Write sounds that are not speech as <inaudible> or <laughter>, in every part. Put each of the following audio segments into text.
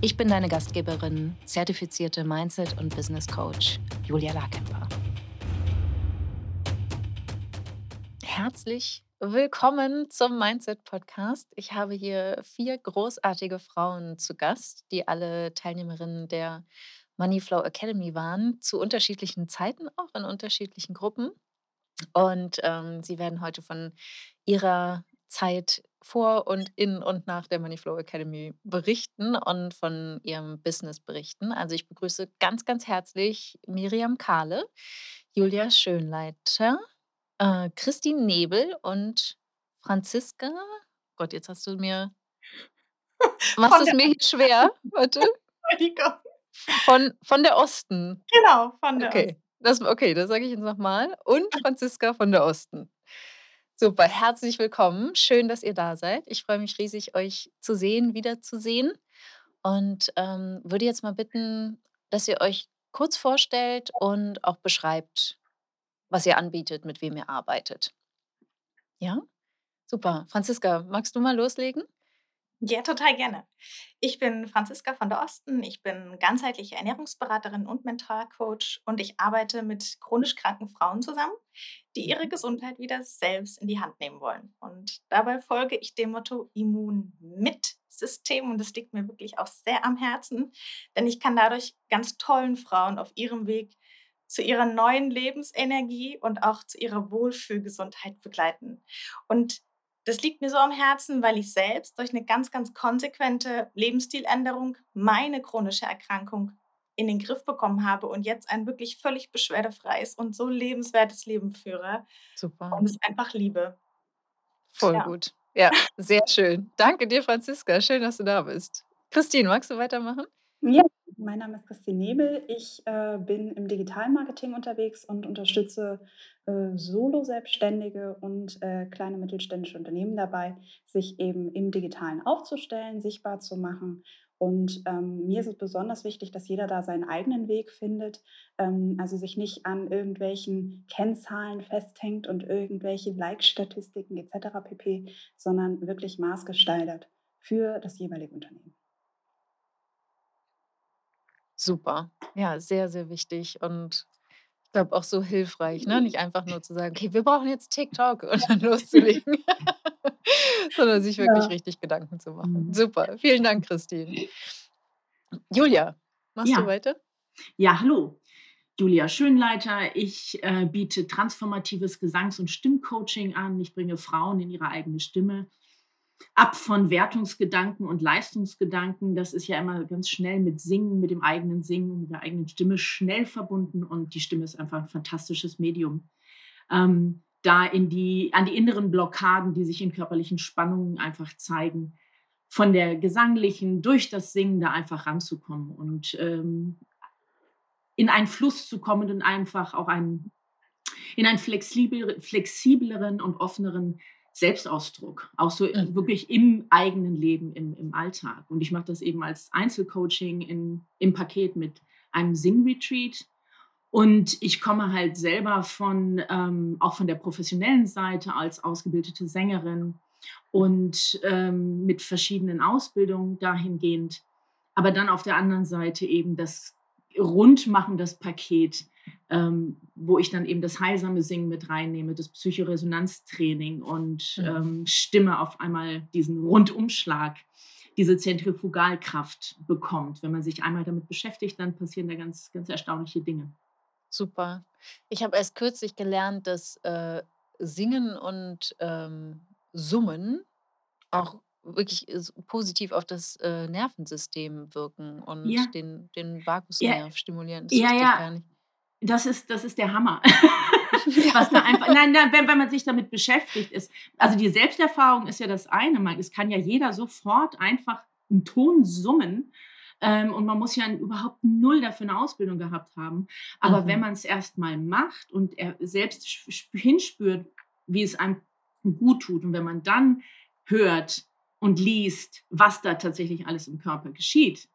Ich bin deine Gastgeberin, zertifizierte Mindset- und Business Coach Julia Larkemper. Herzlich willkommen zum Mindset Podcast. Ich habe hier vier großartige Frauen zu Gast, die alle Teilnehmerinnen der Moneyflow Academy waren, zu unterschiedlichen Zeiten auch in unterschiedlichen Gruppen. Und ähm, sie werden heute von ihrer Zeit vor und in und nach der Moneyflow Academy berichten und von ihrem Business berichten. Also ich begrüße ganz, ganz herzlich Miriam Kahle, Julia Schönleiter, äh, Christine Nebel und Franziska. Gott, jetzt hast du mir. <laughs> Machst es mir hier schwer? Warte. Von, von der Osten. Genau, von der. Okay, das, okay, das sage ich jetzt nochmal. Und Franziska von der Osten. Super, herzlich willkommen. Schön, dass ihr da seid. Ich freue mich riesig, euch zu sehen, wiederzusehen. Und ähm, würde jetzt mal bitten, dass ihr euch kurz vorstellt und auch beschreibt, was ihr anbietet, mit wem ihr arbeitet. Ja? Super. Franziska, magst du mal loslegen? Ja, total gerne. Ich bin Franziska von der Osten. Ich bin ganzheitliche Ernährungsberaterin und Mentalcoach und ich arbeite mit chronisch kranken Frauen zusammen, die ihre Gesundheit wieder selbst in die Hand nehmen wollen. Und dabei folge ich dem Motto Immun mit System und das liegt mir wirklich auch sehr am Herzen, denn ich kann dadurch ganz tollen Frauen auf ihrem Weg zu ihrer neuen Lebensenergie und auch zu ihrer Wohlfühlgesundheit begleiten. Und das liegt mir so am Herzen, weil ich selbst durch eine ganz, ganz konsequente Lebensstiländerung meine chronische Erkrankung in den Griff bekommen habe und jetzt ein wirklich völlig beschwerdefreies und so lebenswertes Leben führe Super. und es einfach liebe. Voll Ja. gut. Ja, sehr schön. Danke dir, Franziska. Schön, dass du da bist. Christine, magst du weitermachen? Ja, mein Name ist Christine Nebel. Ich äh, bin im Digitalmarketing unterwegs und unterstütze äh, Solo-Selbstständige und äh, kleine mittelständische Unternehmen dabei, sich eben im Digitalen aufzustellen, sichtbar zu machen. Und ähm, mir ist es besonders wichtig, dass jeder da seinen eigenen Weg findet, ähm, also sich nicht an irgendwelchen Kennzahlen festhängt und irgendwelche Like-Statistiken etc. pp., sondern wirklich maßgestaltet für das jeweilige Unternehmen. Super. Ja, sehr, sehr wichtig und ich glaube auch so hilfreich, ne? Nicht einfach nur <laughs> zu sagen, okay, wir brauchen jetzt TikTok und dann loszulegen, <laughs> sondern sich wirklich Ja. richtig Gedanken zu machen. Mhm. Super. Vielen Dank, Christine. Julia, machst du Ja, weiter? ja, hallo. Julia Schönleiter. Ich äh, biete transformatives Gesangs- und Stimmcoaching an. Ich bringe Frauen in ihre eigene Stimme ab von Wertungsgedanken und Leistungsgedanken. Das ist ja immer ganz schnell mit Singen, mit dem eigenen Singen, mit der eigenen Stimme schnell verbunden und die Stimme ist einfach ein fantastisches Medium. Ähm, da in die, an die inneren Blockaden, die sich in körperlichen Spannungen einfach zeigen, von der gesanglichen durch das Singen da einfach ranzukommen und ähm, in einen Fluss zu kommen und einfach auch einen, in einen flexibleren und offeneren Selbstausdruck, auch so Mhm. wirklich im eigenen Leben, im, im Alltag. Und ich mache das eben als Einzelcoaching in, im Paket mit einem Sing-Retreat. Und ich komme halt selber von, ähm, auch von der professionellen Seite als ausgebildete Sängerin und ähm, mit verschiedenen Ausbildungen dahingehend. Aber dann auf der anderen Seite eben das Rundmachen, das Paket, ähm, wo ich dann eben das heilsame Singen mit reinnehme, das Psychoresonanztraining und Mhm. ähm, Stimme auf einmal diesen Rundumschlag, diese Zentrifugalkraft bekommt. Wenn man sich einmal damit beschäftigt, dann passieren da ganz, ganz erstaunliche Dinge. Super. Ich habe erst kürzlich gelernt, dass äh, Singen und ähm, Summen auch wirklich positiv auf das äh, Nervensystem wirken und Ja, den, den ja, Vagusnerv stimulieren. Das ja, ja. Das ist, das ist der Hammer. <laughs> <laughs> Was da einfach, nein, nein, wenn, wenn man sich damit beschäftigt ist. Also die Selbsterfahrung ist ja das eine. Man, es kann ja jeder sofort einfach einen Ton summen, Ähm, und man muss ja überhaupt null dafür eine Ausbildung gehabt haben. Aber Mhm. wenn man es erst mal macht und er selbst hinspürt, wie es einem gut tut und wenn man dann hört und liest, was da tatsächlich alles im Körper geschieht,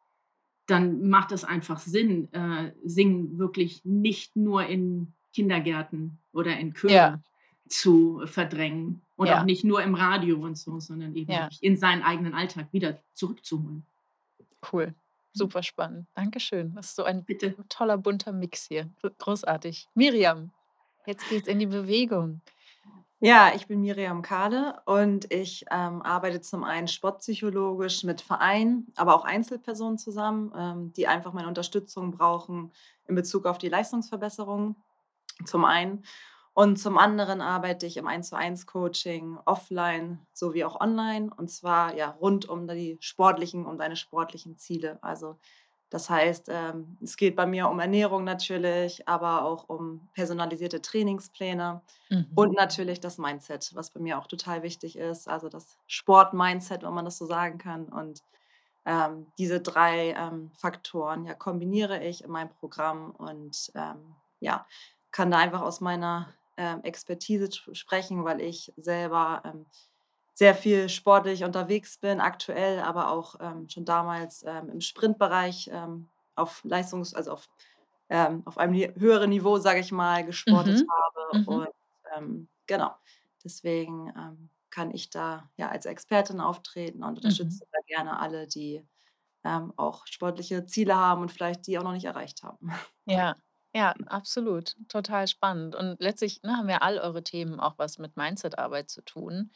dann macht das einfach Sinn, äh, Singen wirklich nicht nur in Kindergärten oder in Chören Ja. zu verdrängen und Ja. auch nicht nur im Radio und so, sondern eben Ja. in seinen eigenen Alltag wieder zurückzuholen. Cool. Super spannend. Dankeschön. Das ist so ein Bitte. toller, bunter Mix hier. Gr- Großartig. Miriam, jetzt geht's in die Bewegung. Ja, ich bin Miriam Kahle und ich ähm, arbeite zum einen sportpsychologisch mit Vereinen, aber auch Einzelpersonen zusammen, ähm, die einfach meine Unterstützung brauchen in Bezug auf die Leistungsverbesserung zum einen. Und zum anderen arbeite ich im 1 zu 1 Coaching offline sowie auch online und zwar ja rund um die sportlichen, um deine sportlichen Ziele. Also das heißt, ähm, es geht bei mir um Ernährung natürlich, aber auch um personalisierte Trainingspläne. Mhm. Und natürlich das Mindset, was bei mir auch total wichtig ist. Also das Sport-Mindset, wenn man das so sagen kann. Und ähm, diese drei ähm, Faktoren ja, kombiniere ich in meinem Programm und ähm, ja, kann da einfach aus meiner ähm, Expertise sp- sprechen, weil ich selber ähm, sehr viel sportlich unterwegs bin, aktuell, aber auch ähm, schon damals ähm, im Sprintbereich ähm, auf Leistungs-, also auf, ähm, auf einem höheren Niveau, sage ich mal, gesportet Mhm. habe. Mhm. Und ähm, genau, deswegen kann ich da ja als Expertin auftreten und Mhm. unterstütze da gerne alle, die ähm, auch sportliche Ziele haben und vielleicht die auch noch nicht erreicht haben. Ja, ja, absolut. Total spannend. Und letztlich ne, haben ja all eure Themen auch was mit Mindset-Arbeit zu tun.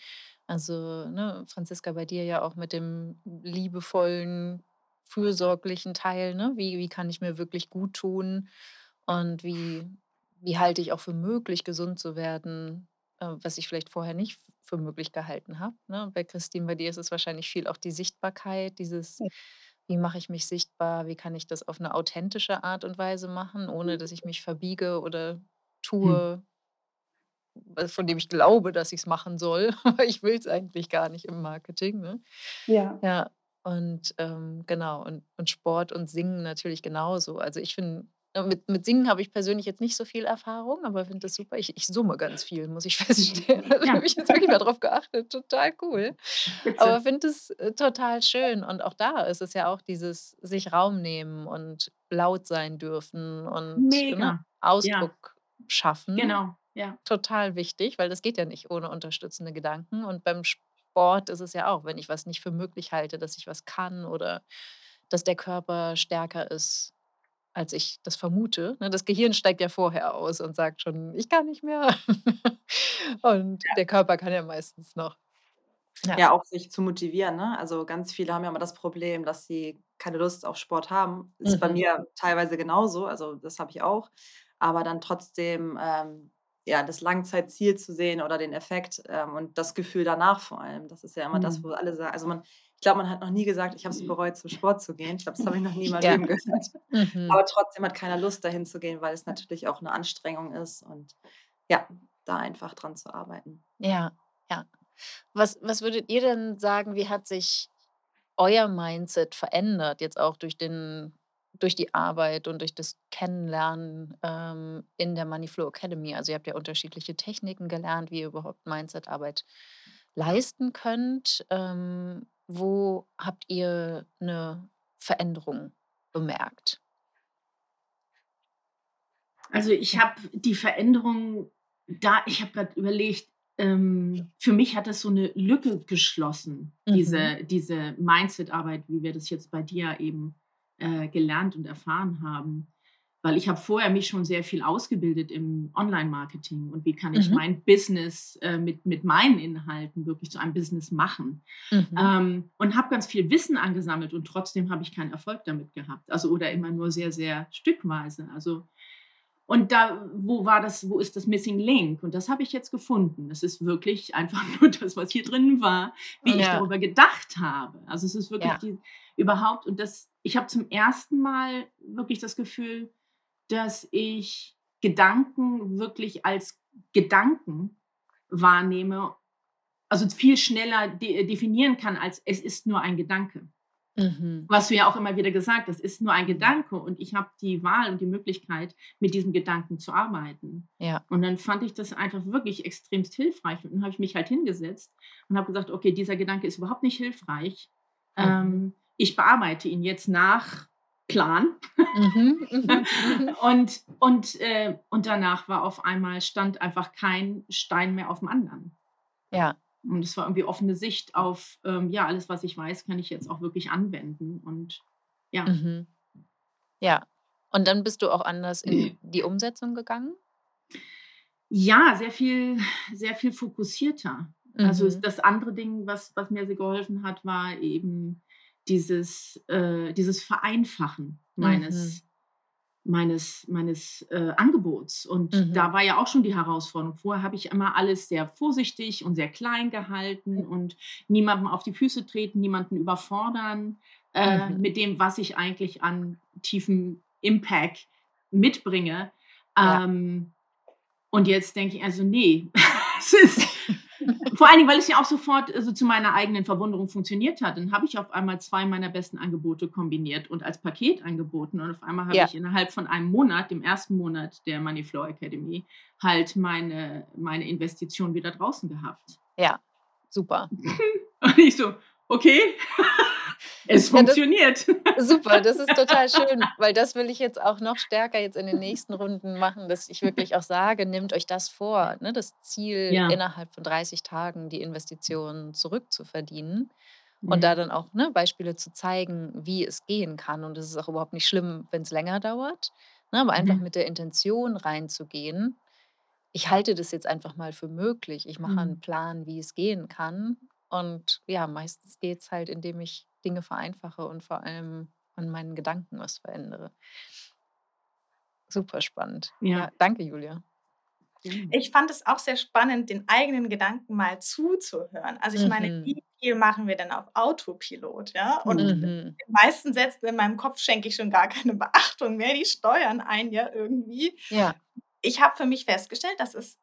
Also, ne, Franziska, bei dir ja auch mit dem liebevollen, fürsorglichen Teil, ne? Wie, wie kann ich mir wirklich gut tun? Und wie, wie halte ich auch für möglich, gesund zu werden, äh, was ich vielleicht vorher nicht für möglich gehalten habe. Ne? Bei Christine, bei dir ist es wahrscheinlich viel auch die Sichtbarkeit, dieses, wie mache ich mich sichtbar, wie kann ich das auf eine authentische Art und Weise machen, ohne dass ich mich verbiege oder Hm. tue, was- von dem ich glaube, dass ich es machen soll, <laughs> aber ich will es eigentlich gar nicht im Marketing. Ne? Ja. Ja, und ähm, genau, und, und Sport und Singen natürlich genauso. Also ich finde, mit, mit Singen habe ich persönlich jetzt nicht so viel Erfahrung, aber finde das super. Ich, ich summe ganz viel, muss ich <laughs> feststellen. Da Ja. habe ich jetzt wirklich mal drauf geachtet. Total cool. Aber finde es äh, total schön. Und auch da ist es ja auch dieses sich Raum nehmen und laut sein dürfen und ne, Mega. Ja, Ausdruck schaffen genau. Ja. total wichtig, weil das geht ja nicht ohne unterstützende Gedanken. Und beim Sport ist es ja auch, wenn ich was nicht für möglich halte, dass ich was kann oder dass der Körper stärker ist, als ich das vermute. Ne, Das Gehirn steigt ja vorher aus und sagt schon, ich kann nicht mehr. <laughs> Und der Körper kann ja meistens noch. Ja. Ja, auch sich zu motivieren. Ne? Also ganz viele haben ja immer das Problem, dass sie keine Lust auf Sport haben. Ist bei Mhm. mir teilweise genauso, also das habe ich auch. Aber dann trotzdem ähm, ja, das Langzeitziel zu sehen oder den Effekt ähm, und das Gefühl danach vor allem. Das ist ja immer das, Hm. wo alle sagen. Also man, glaube, man hat noch nie gesagt, ich habe es bereut, zum Sport zu gehen. Ich glaube, das habe ich noch nie meinem <laughs> Ja. Leben gehört. Mhm. Aber trotzdem hat keiner Lust, dahin zu gehen, weil es natürlich auch eine Anstrengung ist und ja, da einfach dran zu arbeiten. Ja, ja. Was, was würdet ihr denn sagen, wie hat sich euer Mindset verändert, jetzt auch durch den, durch die Arbeit und durch das Kennenlernen ähm, in der Moneyflow Academy? Also ihr habt ja unterschiedliche Techniken gelernt, wie ihr überhaupt Mindset-Arbeit leisten könnt. Ähm, wo habt ihr eine Veränderung bemerkt? Also ich habe die Veränderung da, ich habe gerade überlegt, ähm, für mich hat das so eine Lücke geschlossen, Mhm. diese, diese Mindset-Arbeit, wie wir das jetzt bei dir eben äh, gelernt und erfahren haben. Weil ich habe vorher mich schon sehr viel ausgebildet im Online-Marketing und wie kann ich Mhm. mein Business äh, mit, mit meinen Inhalten wirklich zu einem Business machen. Mhm. Ähm, und habe ganz viel Wissen angesammelt und trotzdem habe ich keinen Erfolg damit gehabt. Also oder immer nur sehr, sehr stückweise. Also und da, wo war das, wo ist das Missing Link? Und das habe ich jetzt gefunden. Das ist wirklich <laughs> einfach nur das, was hier drin war, wie ich Ja. darüber gedacht habe. Also es ist wirklich Ja. die, überhaupt, und das, ich habe zum ersten Mal wirklich das Gefühl, dass ich Gedanken wirklich als Gedanken wahrnehme, also viel schneller de definieren kann, als es ist nur ein Gedanke. Mhm. Was du ja auch immer wieder gesagt hast, ist nur ein Gedanke und ich habe die Wahl und die Möglichkeit, mit diesem Gedanken zu arbeiten. Ja. Und dann fand ich das einfach wirklich extremst hilfreich. Und dann habe ich mich halt hingesetzt und habe gesagt, okay, dieser Gedanke ist überhaupt nicht hilfreich. Mhm. Ähm, ich bearbeite ihn jetzt nach Plan. Mhm. Mhm. Mhm. <laughs> und, und, äh, und danach war auf einmal, stand einfach kein Stein mehr auf dem anderen. Ja. Und es war irgendwie offene Sicht auf, ähm, ja, alles, was ich weiß, kann ich jetzt auch wirklich anwenden. Und ja. Mhm. Ja. Und dann bist du auch anders in die Umsetzung gegangen? Ja, sehr viel, sehr viel fokussierter. Also Mhm. das andere Ding, was, was mir sehr geholfen hat, war eben dieses, äh, dieses Vereinfachen meines, meines, meines äh, Angebots. Und Mhm. da war ja auch schon die Herausforderung. Vorher habe ich immer alles sehr vorsichtig und sehr klein gehalten und niemandem auf die Füße treten, niemanden überfordern äh, Mhm. mit dem, was ich eigentlich an tiefem Impact mitbringe. Ja. Ähm, und jetzt denke ich, also nee, <laughs> es ist vor allen Dingen, weil es ja auch sofort also zu meiner eigenen Verwunderung funktioniert hat. Dann habe ich auf einmal zwei meiner besten Angebote kombiniert und als Paket angeboten. Und auf einmal habe Ja. ich innerhalb von einem Monat, dem ersten Monat der Moneyflow Academy, halt meine, meine Investition wieder draußen gehabt. Ja, super. <laughs> Und ich so, okay, <laughs> es Ja, das- funktioniert. <laughs> Super, das ist total <laughs> schön, weil das will ich jetzt auch noch stärker jetzt in den nächsten Runden machen, dass ich wirklich auch sage, nehmt euch das vor, ne, das Ziel Ja. innerhalb von 30 Tagen die Investitionen zurückzuverdienen und da dann auch ne, Beispiele zu zeigen, wie es gehen kann und es ist auch überhaupt nicht schlimm, wenn es länger dauert, ne, aber einfach Mhm. mit der Intention reinzugehen. Ich halte das jetzt einfach mal für möglich. Ich mache Mhm. einen Plan, wie es gehen kann und ja, meistens geht es halt, indem ich Dinge vereinfache und vor allem an meinen Gedanken was verändere. Super spannend. Ja. Ja, danke, Julia. Ich fand es auch sehr spannend, den eigenen Gedanken mal zuzuhören. Also ich meine, Mhm. wie viel machen wir denn auf Autopilot, ja? Und Mhm. Den meisten Sätzen in meinem Kopf schenke ich schon gar keine Beachtung mehr. Die steuern einen ja irgendwie. Ja. Ich habe für mich festgestellt, das ist,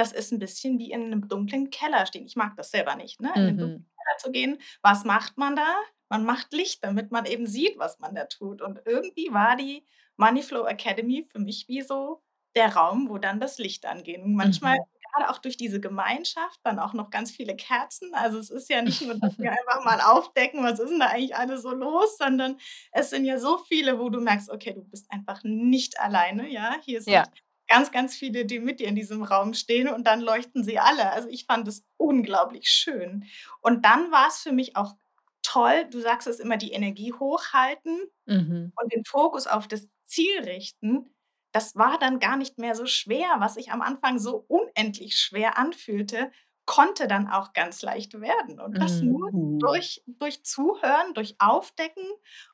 das ist ein bisschen wie in einem dunklen Keller stehen. Ich mag das selber nicht, ne? In den dunklen Mhm. Keller zu gehen. Was macht man da? Man macht Licht, damit man eben sieht, was man da tut. Und irgendwie war die Moneyflow Academy für mich wie so der Raum, wo dann das Licht angeht. Und manchmal, Mhm. gerade auch durch diese Gemeinschaft, dann auch noch ganz viele Kerzen. Also es ist ja <laughs> nicht nur, dass wir einfach mal aufdecken, was ist denn da eigentlich alles so los, sondern es sind ja so viele, wo du merkst, okay, du bist einfach nicht alleine, ja. Hier sind Ja. Ganz, ganz viele, die mit dir in diesem Raum stehen und dann leuchten sie alle. Also ich fand es unglaublich schön. Und dann war es für mich auch toll, du sagst es immer, die Energie hochhalten Mhm. und den Fokus auf das Ziel richten. Das war dann gar nicht mehr so schwer, was sich am Anfang so unendlich schwer anfühlte, konnte dann auch ganz leicht werden. Und das nur Mhm. durch, durch Zuhören, durch Aufdecken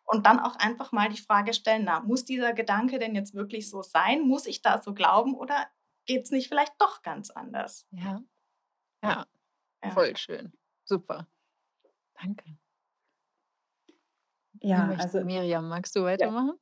und dann auch einfach mal die Frage stellen, na, muss dieser Gedanke denn jetzt wirklich so sein? Muss ich da so glauben oder geht es nicht vielleicht doch ganz anders? Ja. Ja, Ja. voll schön. Super. Danke. Ja, also Miriam, magst du weitermachen?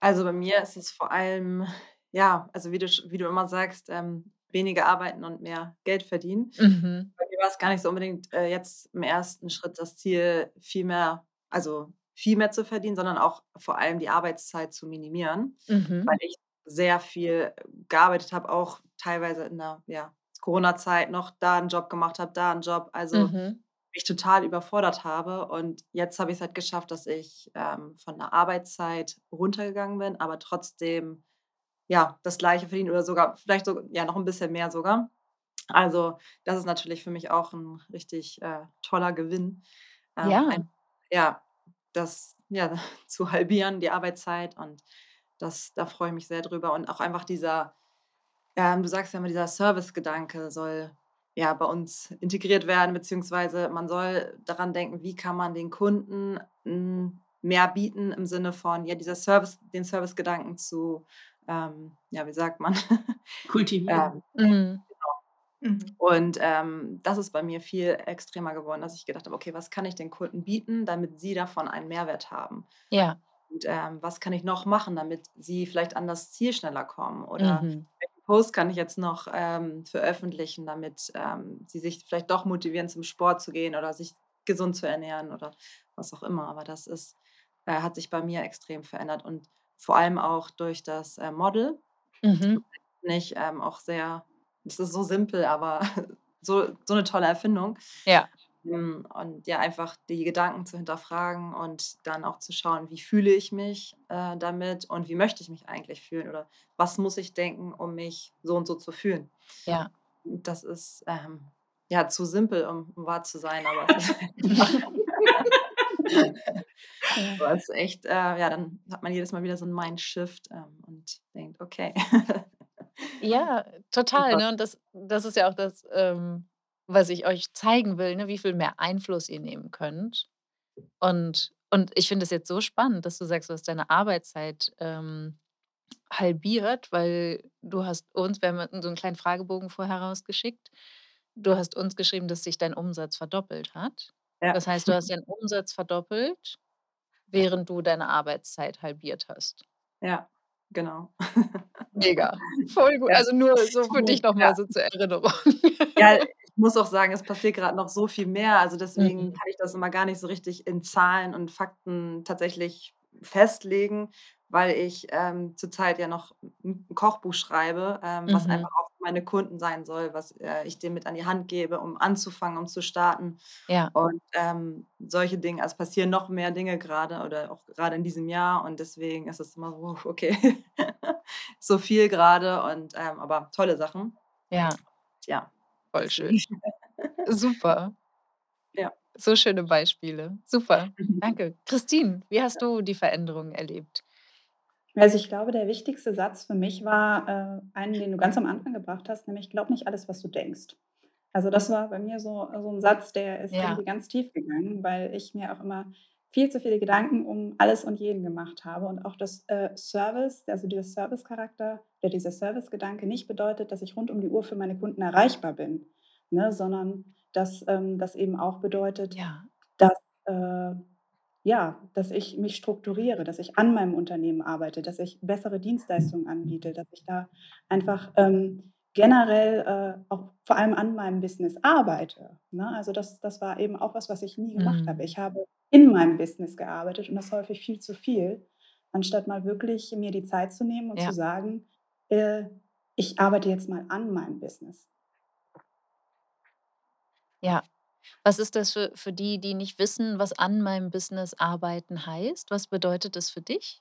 Also bei mir ist es vor allem, ja, also wie du, wie du immer sagst, ähm, weniger arbeiten und mehr Geld verdienen. Mhm. Bei mir war es gar nicht so unbedingt äh, jetzt im ersten Schritt das Ziel, viel mehr, also viel mehr zu verdienen, sondern auch vor allem die Arbeitszeit zu minimieren, Mhm. weil ich sehr viel gearbeitet habe, auch teilweise in der ja, Corona-Zeit noch da einen Job gemacht habe, da einen Job. Also Mhm. mich total überfordert habe. Und jetzt habe ich es halt geschafft, dass ich ähm, von der Arbeitszeit runtergegangen bin, aber trotzdem ja das gleiche verdiene oder sogar vielleicht so, ja noch ein bisschen mehr sogar. Also das ist natürlich für mich auch ein richtig äh, toller Gewinn. Ähm, Ja. ein, ja, das ja, <laughs> zu halbieren, die Arbeitszeit. Und das, da freue ich mich sehr drüber. Und auch einfach dieser, ähm, du sagst ja immer, dieser Service-Gedanke soll ja bei uns integriert werden, beziehungsweise man soll daran denken, wie kann man den Kunden mm, mehr bieten im Sinne von, ja, dieser Service, den Service-Gedanken zu, ähm, ja, wie sagt man? <laughs> Kultivieren. ähm, Mhm. Mhm. und ähm, das ist bei mir viel extremer geworden, dass ich gedacht habe, okay, was kann ich den Kunden bieten, damit sie davon einen Mehrwert haben? Ja. Und ähm, was kann ich noch machen, damit sie vielleicht an das Ziel schneller kommen? Oder Mhm. welchen Post kann ich jetzt noch ähm, veröffentlichen, damit ähm, sie sich vielleicht doch motivieren, zum Sport zu gehen oder sich gesund zu ernähren oder was auch immer. Aber das ist, äh, hat sich bei mir extrem verändert und vor allem auch durch das äh, Model. Mhm. Nicht ähm, auch sehr, es ist so simpel, aber <laughs> so, so eine tolle Erfindung. Ja. Ähm, und ja, einfach die Gedanken zu hinterfragen und dann auch zu schauen, wie fühle ich mich äh, damit und wie möchte ich mich eigentlich fühlen oder was muss ich denken, um mich so und so zu fühlen. Ja. Das ist ähm, ja zu simpel, um, um wahr zu sein, aber <laughs> <laughs> <laughs> es ist, echt, äh, ja, dann hat man jedes Mal wieder so einen Mindshift ähm, und denkt, okay. <laughs> Ja, total, ne? Und das das ist ja auch das, ähm, was ich euch zeigen will, ne, wie viel mehr Einfluss ihr nehmen könnt. Und und ich finde es jetzt so spannend, dass du sagst, du hast deine Arbeitszeit, ähm, halbiert, weil du hast uns wir haben so einen kleinen Fragebogen vorher rausgeschickt. Du hast uns geschrieben, dass sich dein Umsatz verdoppelt hat. Ja, Das heißt, du hast deinen Umsatz verdoppelt, während du deine Arbeitszeit halbiert hast. ja, genau. Mega, <laughs> voll gut. Ja, Also, nur so für dich noch Ja. so zur Erinnerung. Ja, <laughs> ich muss auch sagen, es passiert gerade noch so viel mehr. Also, deswegen Mhm. kann ich das immer gar nicht so richtig in Zahlen und Fakten tatsächlich festlegen, weil ich, ähm, zurzeit ja noch 'n 'n Kochbuch schreibe, ähm, was Mhm. einfach auch für meine Kunden sein soll, was, äh, ich denen mit an die Hand gebe, um anzufangen, um zu starten. Ja, Und, ähm, solche Dinge also, es passieren noch mehr Dinge grade oder auch grade in diesem Jahr und deswegen ist es immer so: „Wow, okay, <laughs> so viel grade“ und, ähm aber tolle Sachen. ja, Ja, voll schön. <laughs> Super. Ja. So schöne Beispiele. Super, <laughs> danke. Christine, wie hast du die Veränderungen erlebt? Also, ich glaube, der wichtigste Satz für mich war, äh, einen, den du ganz am Anfang gebracht hast, nämlich: „Glaub nicht alles, was du denkst.“ Also, das war bei mir so so 'n Satz, der ist Ja. irgendwie ganz tief gegangen, weil ich mir auch immer viel zu viele Gedanken um alles und jeden gemacht habe und auch das, äh, Service also, dieser Servicecharakter oder dieser Servicegedanke nicht bedeutet, dass ich rund um die Uhr für meine Kunden erreichbar bin, ne, sondern dass, ähm, das eben auch bedeutet, Ja, dass, äh ja, dass ich mich strukturiere, dass ich an meinem Unternehmen arbeite, dass ich bessere Dienstleistungen anbiete, dass ich da einfach, ähm, generell, äh, auch vor allem an meinem Business arbeite, ne? Also, das das war eben auch was, was ich nie gemacht habe. mhm. Ich habe in meinem Business gearbeitet und das häufig viel zu viel, anstatt mal wirklich mir die Zeit zu nehmen und zu Ja, sagen, äh: „Ich arbeite jetzt mal an meinem Business.“ ja. Was ist das für für die, die nicht wissen, was an meinem Business arbeiten heißt? Was bedeutet das für dich?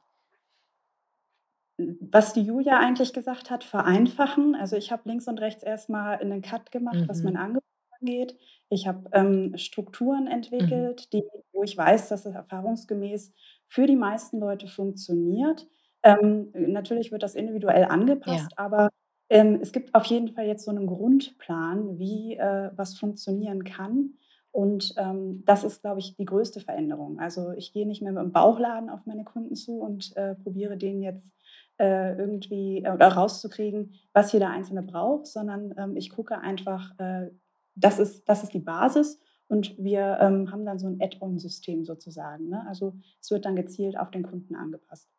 Was die Julia eigentlich gesagt hat, vereinfachen. Also, ich habe links und rechts erst mal 'nen Cut gemacht, was mein Mhm, Angebot angeht. Ich habe, ähm, Strukturen mhm. entwickelt, die wo ich weiß, dass es erfahrungsgemäß für die meisten Leute funktioniert. Ähm, natürlich wird das individuell Ja, angepasst, aber, ähm, es gibt auf jeden Fall jetzt so 'nen Grundplan, wie, äh, was funktionieren kann. Und, ähm, das ist, glaube ich, die größte Veränderung. Also, ich gehe nicht mehr mit'm Bauchladen auf meine Kunden zu und, äh, probiere denen jetzt äh, irgendwie äh, oder rauszukriegen, was jeder Einzelne braucht, sondern, ähm, ich gucke einfach, äh, das ist das ist die Basis und wir, ähm, haben dann so 'n Add-on-System sozusagen, ne? Also, es wird dann gezielt auf den Kunden angepasst.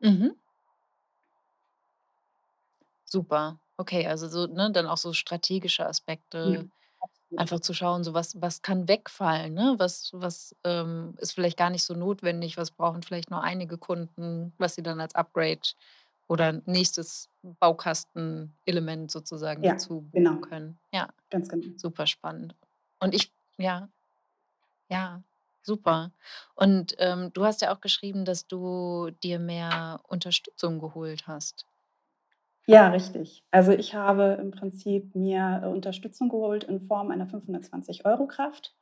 mhm. Super. Okay, also so, ne, dann auch so strategische Aspekte, absolut. einfach zu schauen, so was was kann wegfallen, ne? Was was, ähm, ist vielleicht gar nicht so notwendig, was brauchen vielleicht nur einige Kunden, was sie dann als Upgrade oder nächstes Baukastenelement sozusagen Ja, dazu genau, können. Ja, ganz genau. super spannend. Und ich ja, ja, super. Und, ähm, du hast ja auch geschrieben, dass du dir mehr Unterstützung geholt hast. Ja, richtig. Also, ich habe im Prinzip mir, äh, Unterstützung geholt in Form einer 520 € Kraft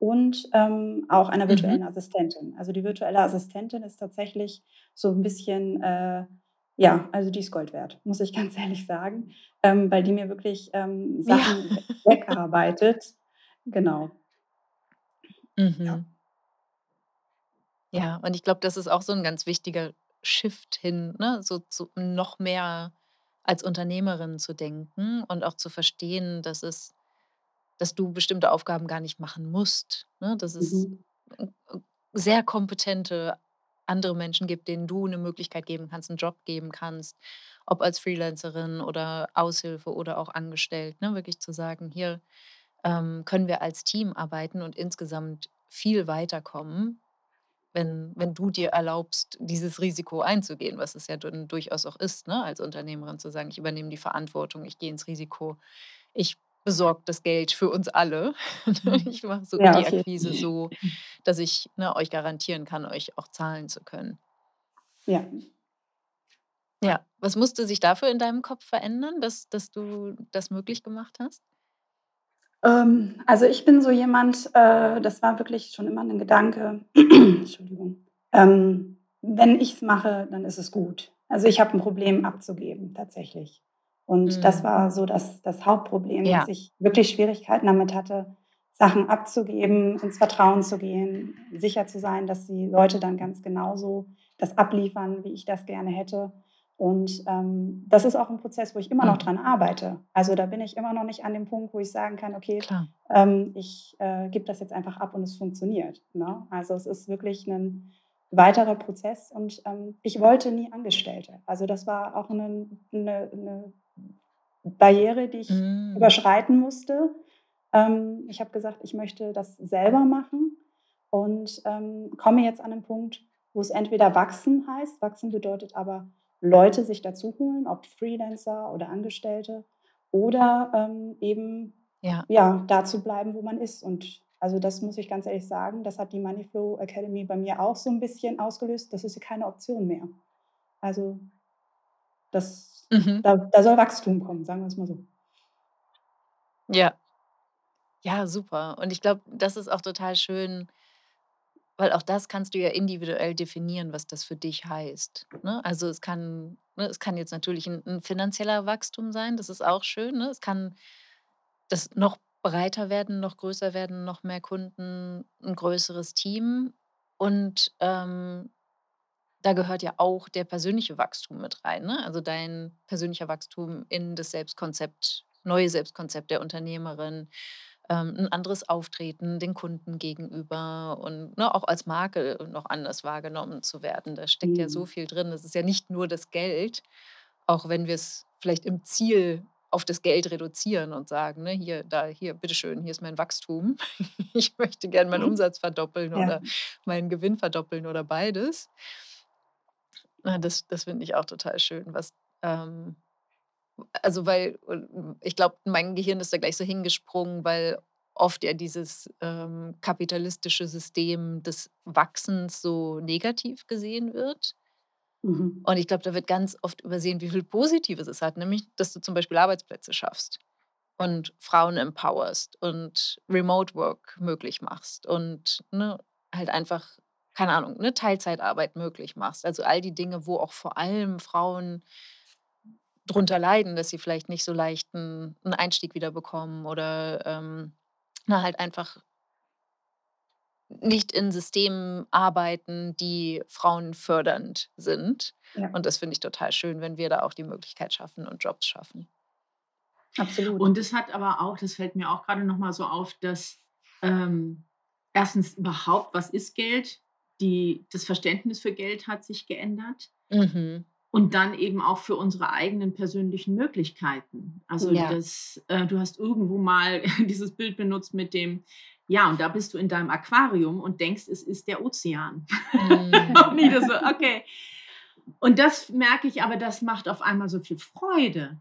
und, ähm, auch einer Mhm. virtuellen Assistentin. Also, die virtuelle Assistentin ist tatsächlich so 'n bisschen, äh ja, also, die ist Gold wert, muss ich <laughs> ganz ehrlich sagen, ähm, weil die mir wirklich, ähm, Ja. Sachen we wegarbeitet. Genau, ja. Mhm. Ja, und ich glaube, das ist auch so 'n ganz wichtiger Shift hin, ne, so zu noch mehr als Unternehmerin zu denken und auch zu verstehen, dass es dass du bestimmte Aufgaben gar nicht machen musst, ne? Dass es, Mhm. sehr kompetente andere Menschen gibt, denen du 'ne Möglichkeit geben kannst, 'n Job geben kannst, ob als Freelancerin oder Aushilfe oder auch angestellt, ne? Wirklich zu sagen: „Hier, ähm, können wir als Team arbeiten und insgesamt viel weiterkommen.“ Wenn wenn du dir erlaubst, dieses Risiko einzugehen, was es ja dann durchaus auch ist, ne, als Unternehmerin zu sagen: „Ich übernehme die Verantwortung, ich gehe ins Risiko. Ich besorge das Geld für uns alle. <laughs> Mhm. Ich mache so Ja, die Akquise so, dass ich, ne, euch garantieren kann, euch auch zahlen zu können.“ Ja. Ja, was musste sich dafür in deinem Kopf verändern, dass dass du das möglich gemacht hast? Ähm, also, ich bin so jemand, äh, das war wirklich schon immer 'nen Gedanke <clears throat> Entschuldigung. Ähm, wenn ich's mache, dann ist es gut. Also, ich habe 'n Problem abzugeben tatsächlich. Und das Mhm. war so das das Hauptproblem, dass Ja. ich wirklich Schwierigkeiten damit hatte, Sachen abzugeben, ins Vertrauen zu gehen, sicher zu sein, dass die Leute dann ganz genauso das abliefern, wie ich das gerne hätte. Und, ähm, das ist auch 'n Prozess, wo ich immer noch Mhm. dran arbeite. Also, da bin ich immer noch nicht an dem Punkt, wo ich sagen kann: „Okay, ähm, ich, äh, gebe das jetzt einfach ab und es funktioniert“, ne? Also, es ist wirklich 'nen weiterer Prozess und, ähm, ich wollte nie Angestellte. Also, das war auch 'nen 'ne 'ne Barriere, die ich Hm. überschreiten musste. Ähm, ich habe gesagt, ich möchte das selber machen und, ähm, komme jetzt an 'nen Punkt, wo es entweder wachsen heißt. Wachsen bedeutet aber, Leute sich dazu holen, ob Freelancer oder Angestellte oder, ähm, eben, Ja. ja, da zu bleiben, wo man ist. Und also, das muss ich ganz ehrlich sagen, das hat die Moneyflow Academy bei mir auch so 'n bisschen ausgelöst. Das ist ja keine Option mehr. Also das Mhm. da da soll Wachstum kommen, sagen wir's mal so. Ja. Ja, super. Und ich glaube, das ist auch total schön weil auch das kannst du ja individuell definieren, was das für dich heißt, ne? Also, es kann ne, es kann jetzt natürlich 'n 'n finanzieller Wachstum sein, das ist auch schön, ne? Es kann das noch breiter werden, noch größer werden, noch mehr Kunden, 'n größeres Team. Und, ähm, da gehört ja auch der persönliche Wachstum mit rein, ne? Also, dein persönlicher Wachstum in das Selbstkonzept neue Selbstkonzept der Unternehmerin, ähm, 'n anderes Auftreten den Kunden gegenüber und, ne, auch als Marke noch anders wahrgenommen zu werden. Da steckt ja so Mhm. viel drin. Das ist ja nicht nur das Geld, auch wenn wir's vielleicht im Ziel auf das Geld reduzieren und sagen, ne: „Hier, da hier, bitte schön, hier ist mein Wachstum. <laughs> Ich möchte gern meinen Mhm. Umsatz verdoppeln Ja. oder meinen Gewinn verdoppeln oder beides.“ Ah, das das finde ich auch total schön, was, ähm also, weil ich glaube, mein Gehirn ist da gleich so hingesprungen, weil oft ja dieses, ähm, kapitalistische System des Wachsens so negativ gesehen wird. Mhm. Und ich glaube, da wird ganz oft übersehen, wie viel Positives es hat, nämlich, dass du zum Beispiel Arbeitsplätze schaffst und Frauen empowerst und Remote Work möglich machst und, ne, halt einfach, keine Ahnung, ne, Teilzeitarbeit möglich machst. Also, all die Dinge, wo auch vor allem Frauen drunter leiden, dass sie vielleicht nicht so leicht 'n 'n Einstieg wieder bekommen oder, ähm, na, halt einfach nicht in Systemen arbeiten, die frauenfördernd sind. Ja. Und das finde ich total schön, wenn wir da auch die Möglichkeit schaffen und Jobs schaffen. Absolut. Und es hat aber auch das fällt mir auch grade noch mal so auf, dass, ähm, 1. überhaupt, was ist Geld? Die das Verständnis für Geld hat sich geändert. Mhm. Und dann eben auch für unsere eigenen persönlichen Möglichkeiten. Also, Ja. das äh, du hast irgendwo mal <laughs> dieses Bild benutzt mit dem ja, und da bist du in deinem Aquarium und denkst, es ist der Ozean. Mhm. Und wieder so, okay. Und das merke ich aber, das macht auf einmal so viel Freude,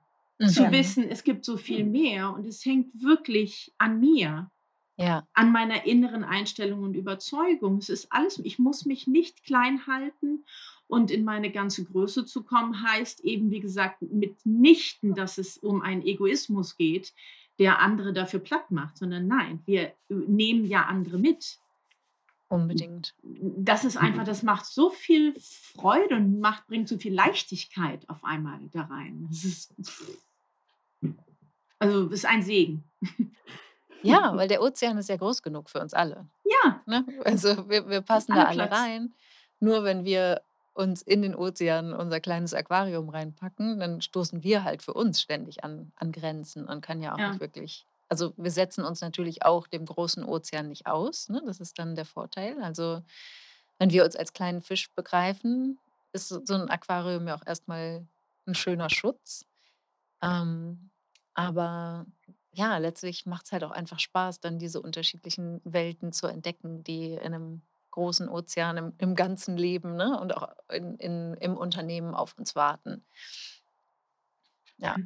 zu. Mhm. wissen, es gibt so viel mehr und es hängt wirklich an mir, Ja. an meiner inneren Einstellung und Überzeugung. Es ist alles ich muss mich nicht klein halten und in meine ganze Größe zu kommen, heißt eben, wie gesagt, mitnichten, dass es um einen Egoismus geht, der andere dafür plattmacht, sondern nein, wir, äh, nehmen ja andere mit. Unbedingt. Das ist einfach das macht so viel Freude und macht bringt so viel Leichtigkeit auf einmal da rein. Das ist also, ist ein Segen. Ja, weil der Ozean ist ja groß genug für uns alle, Ja. ne? Also, wir wir passen da Alle alle Platz. rein. Nur wenn wir uns in den Ozean unser kleines Aquarium reinpacken, dann stoßen wir halt für uns ständig an an Grenzen und können ja auch nicht Ja. wirklich also, wir setzen uns natürlich auch dem großen Ozean nicht aus, ne? Das ist dann der Vorteil. Also, wenn wir uns als kleinen Fisch begreifen, ist so so 'n Aquarium ja auch erst mal 'n schöner Schutz. Ähm, aber ja, letztlich macht's halt auch einfach Spaß, dann diese unterschiedlichen Welten zu entdecken, die in 'nem großen Ozean im, im ganzen Leben ne? und auch in, in, im Unternehmen auf uns warten. Ja.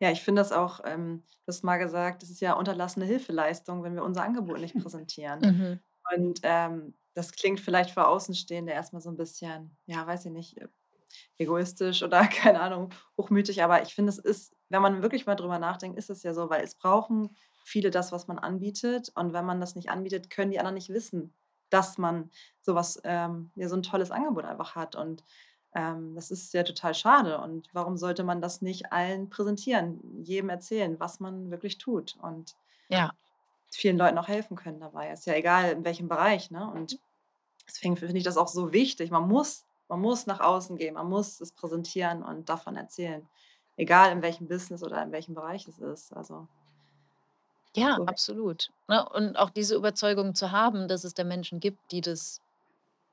Ja, ich finde das auch, ähm, du hast mal gesagt, das ist ja unterlassene Hilfeleistung, wenn wir unser Angebot nicht präsentieren. Mhm. Und ähm, das klingt vielleicht für Außenstehende erstmal so ein bisschen, ja, weiß ich nicht, egoistisch oder <laughs> keine Ahnung, hochmütig. Aber ich finde, es ist, wenn man wirklich mal drüber nachdenkt, ist es ja so, weil es brauchen viele das, was man anbietet. Und wenn man das nicht anbietet, können die anderen nicht wissen, dass man sowas, ähm, ja, so ein tolles Angebot einfach hat. Und ähm, das ist ja total schade. Und warum sollte man das nicht allen präsentieren, jedem erzählen, was man wirklich tut und Ja. vielen Leuten auch helfen können dabei? Ist ja egal, in welchem Bereich. Ne? Und deswegen finde ich das auch so wichtig. Man muss, man muss nach außen gehen, man muss es präsentieren und davon erzählen. Egal in welchem Business oder in welchem Bereich es ist. Also Ja, so. absolut. Ne? Und auch diese Überzeugung zu haben, dass es da Menschen gibt, die das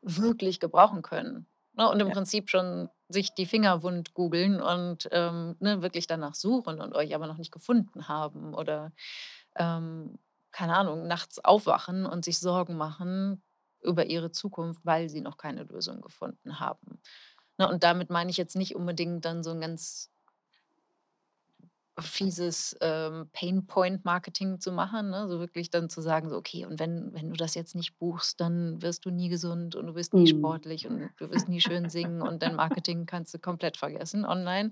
wirklich gebrauchen können. Ne? Und im Ja. Prinzip schon sich die Finger wund googeln und ähm, ne, wirklich danach suchen und euch aber noch nicht gefunden haben oder ähm, keine Ahnung, nachts aufwachen und sich Sorgen machen über ihre Zukunft, weil sie noch keine Lösung gefunden haben. Ne? Und damit meine ich jetzt nicht unbedingt dann so ein ganz fieses ähm, Pain-Point-Marketing zu machen, ne? So wirklich dann zu sagen, so, okay, und wenn, wenn du das jetzt nicht buchst, dann wirst du nie gesund und du wirst nie Mhm. sportlich und du wirst nie schön singen und dein Marketing kannst du komplett vergessen online.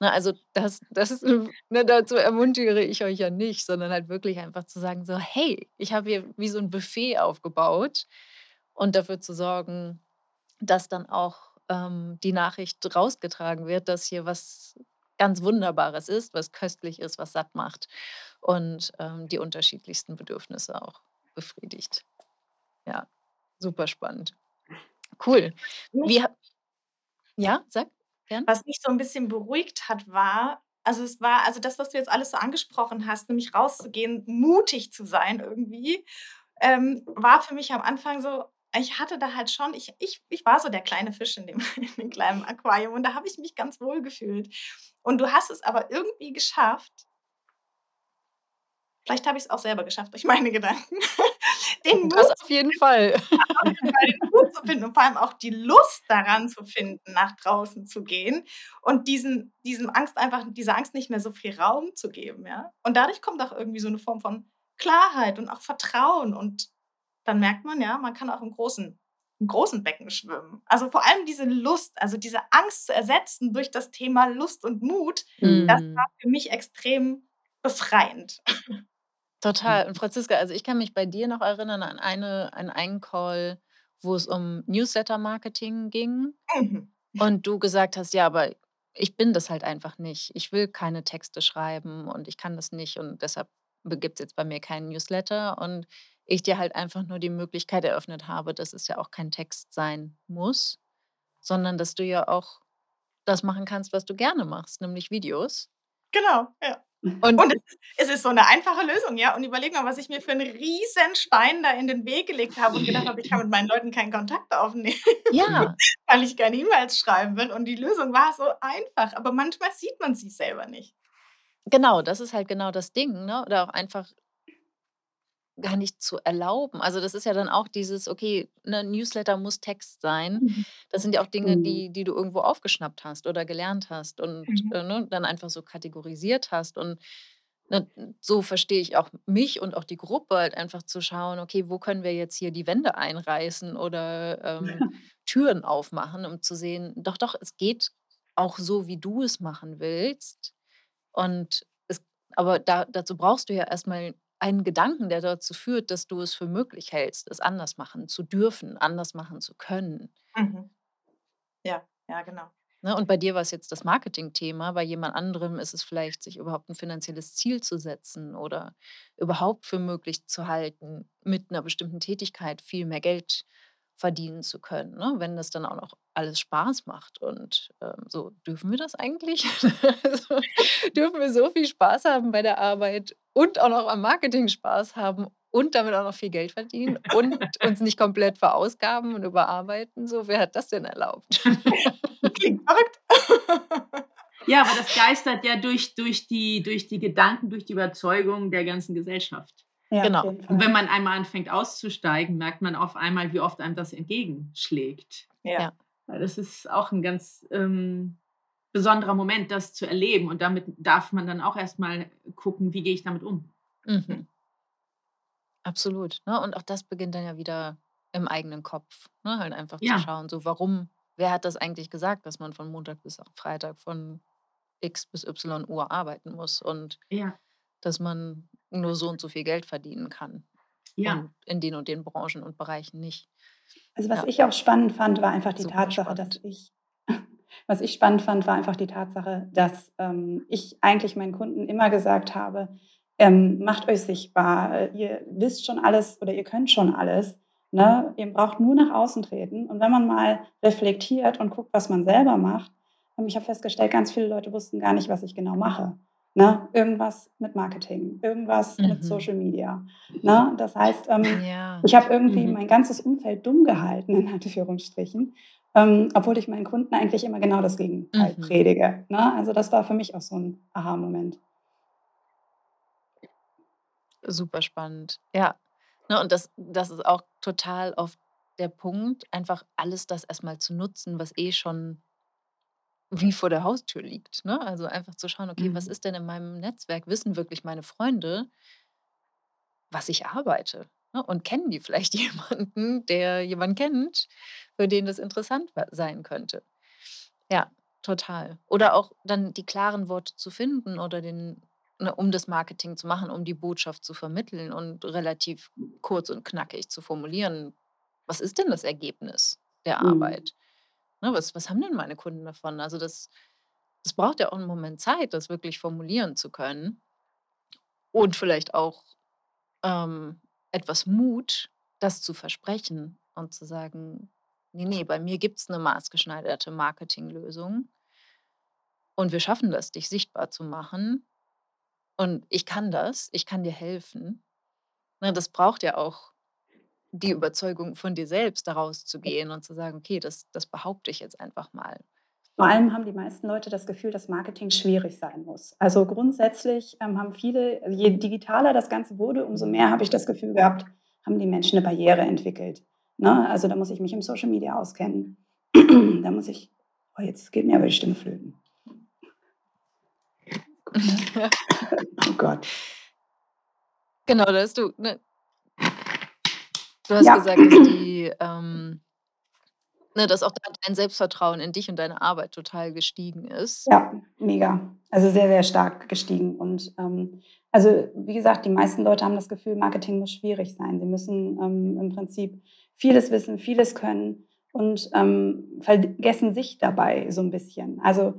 Ne, also das, das ist, ne, dazu ermutige ich euch ja nicht, sondern halt wirklich einfach zu sagen, so, hey, ich habe hier wie so ein Buffet aufgebaut und dafür zu sorgen, dass dann auch ähm, die Nachricht rausgetragen wird, dass hier was ganz Wunderbares ist, was köstlich ist, was satt macht und ähm, die unterschiedlichsten Bedürfnisse auch befriedigt. Ja, super spannend. Cool. Wie, ja, sag gern. was mich so ein bisschen beruhigt hat, war, also es war, also das, was du jetzt alles so angesprochen hast, nämlich rauszugehen, mutig zu sein irgendwie, ähm, war für mich am Anfang so, ich hatte da halt schon, ich, ich, ich war so der kleine Fisch in dem, <laughs> in dem kleinen Aquarium und da habe ich mich ganz wohl gefühlt. Und du hast es aber irgendwie geschafft, vielleicht habe ich es auch selber geschafft durch meine Gedanken, <laughs> den Mut Das auf jeden Fall. den <laughs> Mut zu finden und vor allem auch die Lust daran zu finden, nach draußen zu gehen und diesen diesem Angst einfach dieser Angst nicht mehr so viel Raum zu geben, ja? Und dadurch kommt auch irgendwie so 'ne Form von Klarheit und auch Vertrauen und dann merkt man, ja, man kann auch im großen im großen Becken schwimmen. Also, vor allem diese Lust, also diese Angst zu ersetzen durch das Thema Lust und Mut, das Mm. war für mich extrem befreiend. Total. Und Franziska, also ich kann mich bei dir noch erinnern an eine an einen Call, wo es um Newsletter-Marketing ging Mhm. und du gesagt hast: „Ja, aber ich bin das halt einfach nicht. Ich will keine Texte schreiben und ich kann das nicht und deshalb gibt es jetzt bei mir keinen Newsletter.“ Und ich dir halt einfach nur die Möglichkeit eröffnet habe, dass es ja auch kein Text sein muss, sondern dass du ja auch das machen kannst, was du gerne machst, nämlich Videos. Genau, ja. Und Und es ist es ist so 'ne einfache Lösung, ja. Und überleg mal, was ich mir für 'n riesen Stein da in den Weg gelegt habe und gedacht habe, ich kann mit meinen Leuten keinen Kontakt aufnehmen, ja. <laughs> weil ich keine E-Mails schreiben will. Und die Lösung war so einfach, aber manchmal sieht man sie selber nicht. Genau, das ist halt genau das Ding, ne? Oder auch einfach gar nicht zu erlauben. Also, das ist ja dann auch dieses, okay, ne, Newsletter muss Text sein. Mhm. Das sind ja auch Dinge, Mhm. die die du irgendwo aufgeschnappt hast oder gelernt hast und, Mhm. äh, ne, dann einfach so kategorisiert hast. Und, ne, so verstehe ich auch mich und auch die Gruppe halt einfach zu schauen, okay, wo können wir jetzt hier die Wände einreißen oder, ähm, Türen aufmachen, um zu sehen, doch, doch, es geht auch so, wie du es machen willst. Und es aber da dazu brauchst du ja erst mal einen Gedanken, der dazu führt, dass du es für möglich hältst, es anders machen zu dürfen, anders machen zu können. Mhm. Ja, ja, genau. Ne, und bei dir war es jetzt das Marketingthema, bei jemand anderem ist es vielleicht, sich überhaupt ein finanzielles Ziel zu setzen oder überhaupt für möglich zu halten, mit einer bestimmten Tätigkeit viel mehr Geld verdienen zu können, ne? Wenn das dann auch noch alles Spaß macht und, ähm, so dürfen wir das eigentlich? <laughs> Also, dürfen wir so viel Spaß haben bei der Arbeit und auch noch am Marketing Spaß haben und damit auch noch viel Geld verdienen und uns nicht komplett verausgaben und überarbeiten so? Wer hat das denn erlaubt? <laughs> Klingt verrückt. Ja, aber das geistert ja durch durch die durch die Gedanken, durch die Überzeugung der ganzen Gesellschaft. Ja, Genau. Und wenn man einmal anfängt auszusteigen, merkt man auf einmal, wie oft einem das entgegenschlägt. Ja. Ja. Weil Das ist auch ein ganz ähm, besonderer Moment, das zu erleben. Und damit darf man dann auch erstmal gucken, wie gehe ich damit um. Mhm. Absolut. Ne? Und auch das beginnt dann ja wieder im eigenen Kopf. Ne? Halt einfach zu Ja, schauen, so warum, wer hat das eigentlich gesagt, dass man von Montag bis Freitag von X bis Y Uhr arbeiten muss und ja, dass man nur so und so viel Geld verdienen kann ja. und in den und den Branchen und Bereichen nicht. Also was Ja, ich auch spannend fand, war einfach die super Tatsache, dass spannend. ich, <laughs> was ich spannend fand, war einfach die Tatsache, dass ähm, ich eigentlich meinen Kunden immer gesagt habe, ähm, macht euch sichtbar, ihr wisst schon alles oder ihr könnt schon alles. Ne? Ihr braucht nur nach außen treten. Und wenn man mal reflektiert und guckt, was man selber macht, ähm, ich habe festgestellt, ganz viele Leute wussten gar nicht, was ich genau mache. Ne? Irgendwas mit Marketing, irgendwas mit Mhm. Social Media. Ne? Das heißt, ähm, Ja. ich habe irgendwie Mhm. mein ganzes Umfeld dumm gehalten, in Anführungsstrichen, ähm, obwohl ich meinen Kunden eigentlich immer genau das Gegenteil Mhm. predige. Ne? Also das war für mich auch so ein Aha-Moment. Super spannend. Ja. Ne, und das, das ist auch total oft der Punkt, einfach alles das erstmal zu nutzen, was eh schon wie vor der Haustür liegt. Ne? Also einfach zu schauen, okay, was Mhm. ist denn in meinem Netzwerk? Wissen wirklich meine Freunde, was ich arbeite? Ne? Und kennen die vielleicht <laughs> jemanden, der jemanden kennt, für den das interessant sein könnte? Ja, total. Oder auch dann die klaren Worte zu finden oder den, ne, um das Marketing zu machen, um die Botschaft zu vermitteln und relativ kurz und knackig zu formulieren. Was ist denn das Ergebnis der Mhm. Arbeit? Ne, was, was haben denn meine Kunden davon? Also das, das braucht ja auch einen Moment Zeit, das wirklich formulieren zu können. Und vielleicht auch ähm, etwas Mut, das zu versprechen und zu sagen, nee, nee, bei mir gibt es eine maßgeschneiderte Marketinglösung und wir schaffen das, dich sichtbar zu machen und ich kann das, ich kann dir helfen. Ne, das braucht ja auch die Überzeugung von dir selbst, daraus zu gehen und zu sagen, okay, das, das behaupte ich jetzt einfach mal. Vor allem haben die meisten Leute das Gefühl, dass Marketing schwierig sein muss. Also grundsätzlich ähm, haben viele, also je digitaler das Ganze wurde, umso mehr habe ich das Gefühl gehabt, haben die Menschen eine Barriere entwickelt. Ne? Also da muss ich mich im Social Media auskennen. da muss ich, oh, jetzt geht mir aber die Stimme flöten. <laughs> Oh Gott. genau, da hast du, ne, du hast Ja. gesagt, dass die, ähm, ne, dass auch dein Selbstvertrauen in dich und deine Arbeit total gestiegen ist. Ja, mega. Also sehr, sehr stark gestiegen. Und ähm, also wie gesagt, die meisten Leute haben das Gefühl, Marketing muss schwierig sein. Sie müssen ähm, im Prinzip vieles wissen, vieles können und ähm, vergessen sich dabei so ein bisschen. Also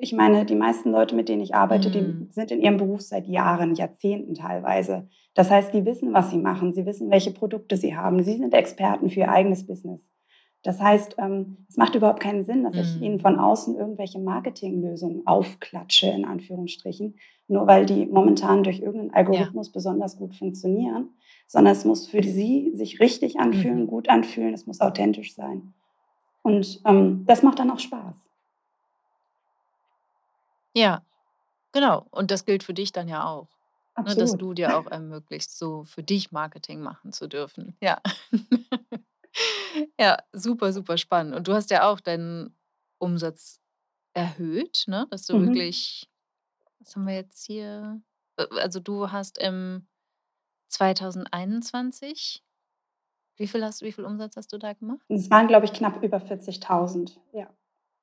ich meine, die meisten Leute, mit denen ich arbeite, die Mm. sind in ihrem Beruf seit Jahren, Jahrzehnten teilweise. Das heißt, die wissen, was sie machen, sie wissen, welche Produkte sie haben. Sie sind Experten für ihr eigenes Business. Das heißt, ähm, es macht überhaupt keinen Sinn, dass ich ihnen Mm. von außen irgendwelche Marketinglösungen aufklatsche, in Anführungsstrichen, nur weil die momentan durch irgendeinen Ja. Algorithmus besonders gut funktionieren, sondern es muss für sie sich richtig anfühlen, Mhm. gut anfühlen, es muss authentisch sein. Und ähm, das macht dann auch Spaß. Ja, genau. Und das gilt für dich dann ja auch. Ne, dass Absolut. du dir auch ermöglicht, so für dich Marketing machen zu dürfen. Ja. <laughs> ja, super, super spannend. Und du hast ja auch deinen Umsatz erhöht, ne? Dass du Mhm. wirklich, was haben wir jetzt hier? Äh, Also du hast im 2021, wie viel hast wie viel Umsatz hast du da gemacht? Es waren, glaube ich, knapp über 40.000. Ja.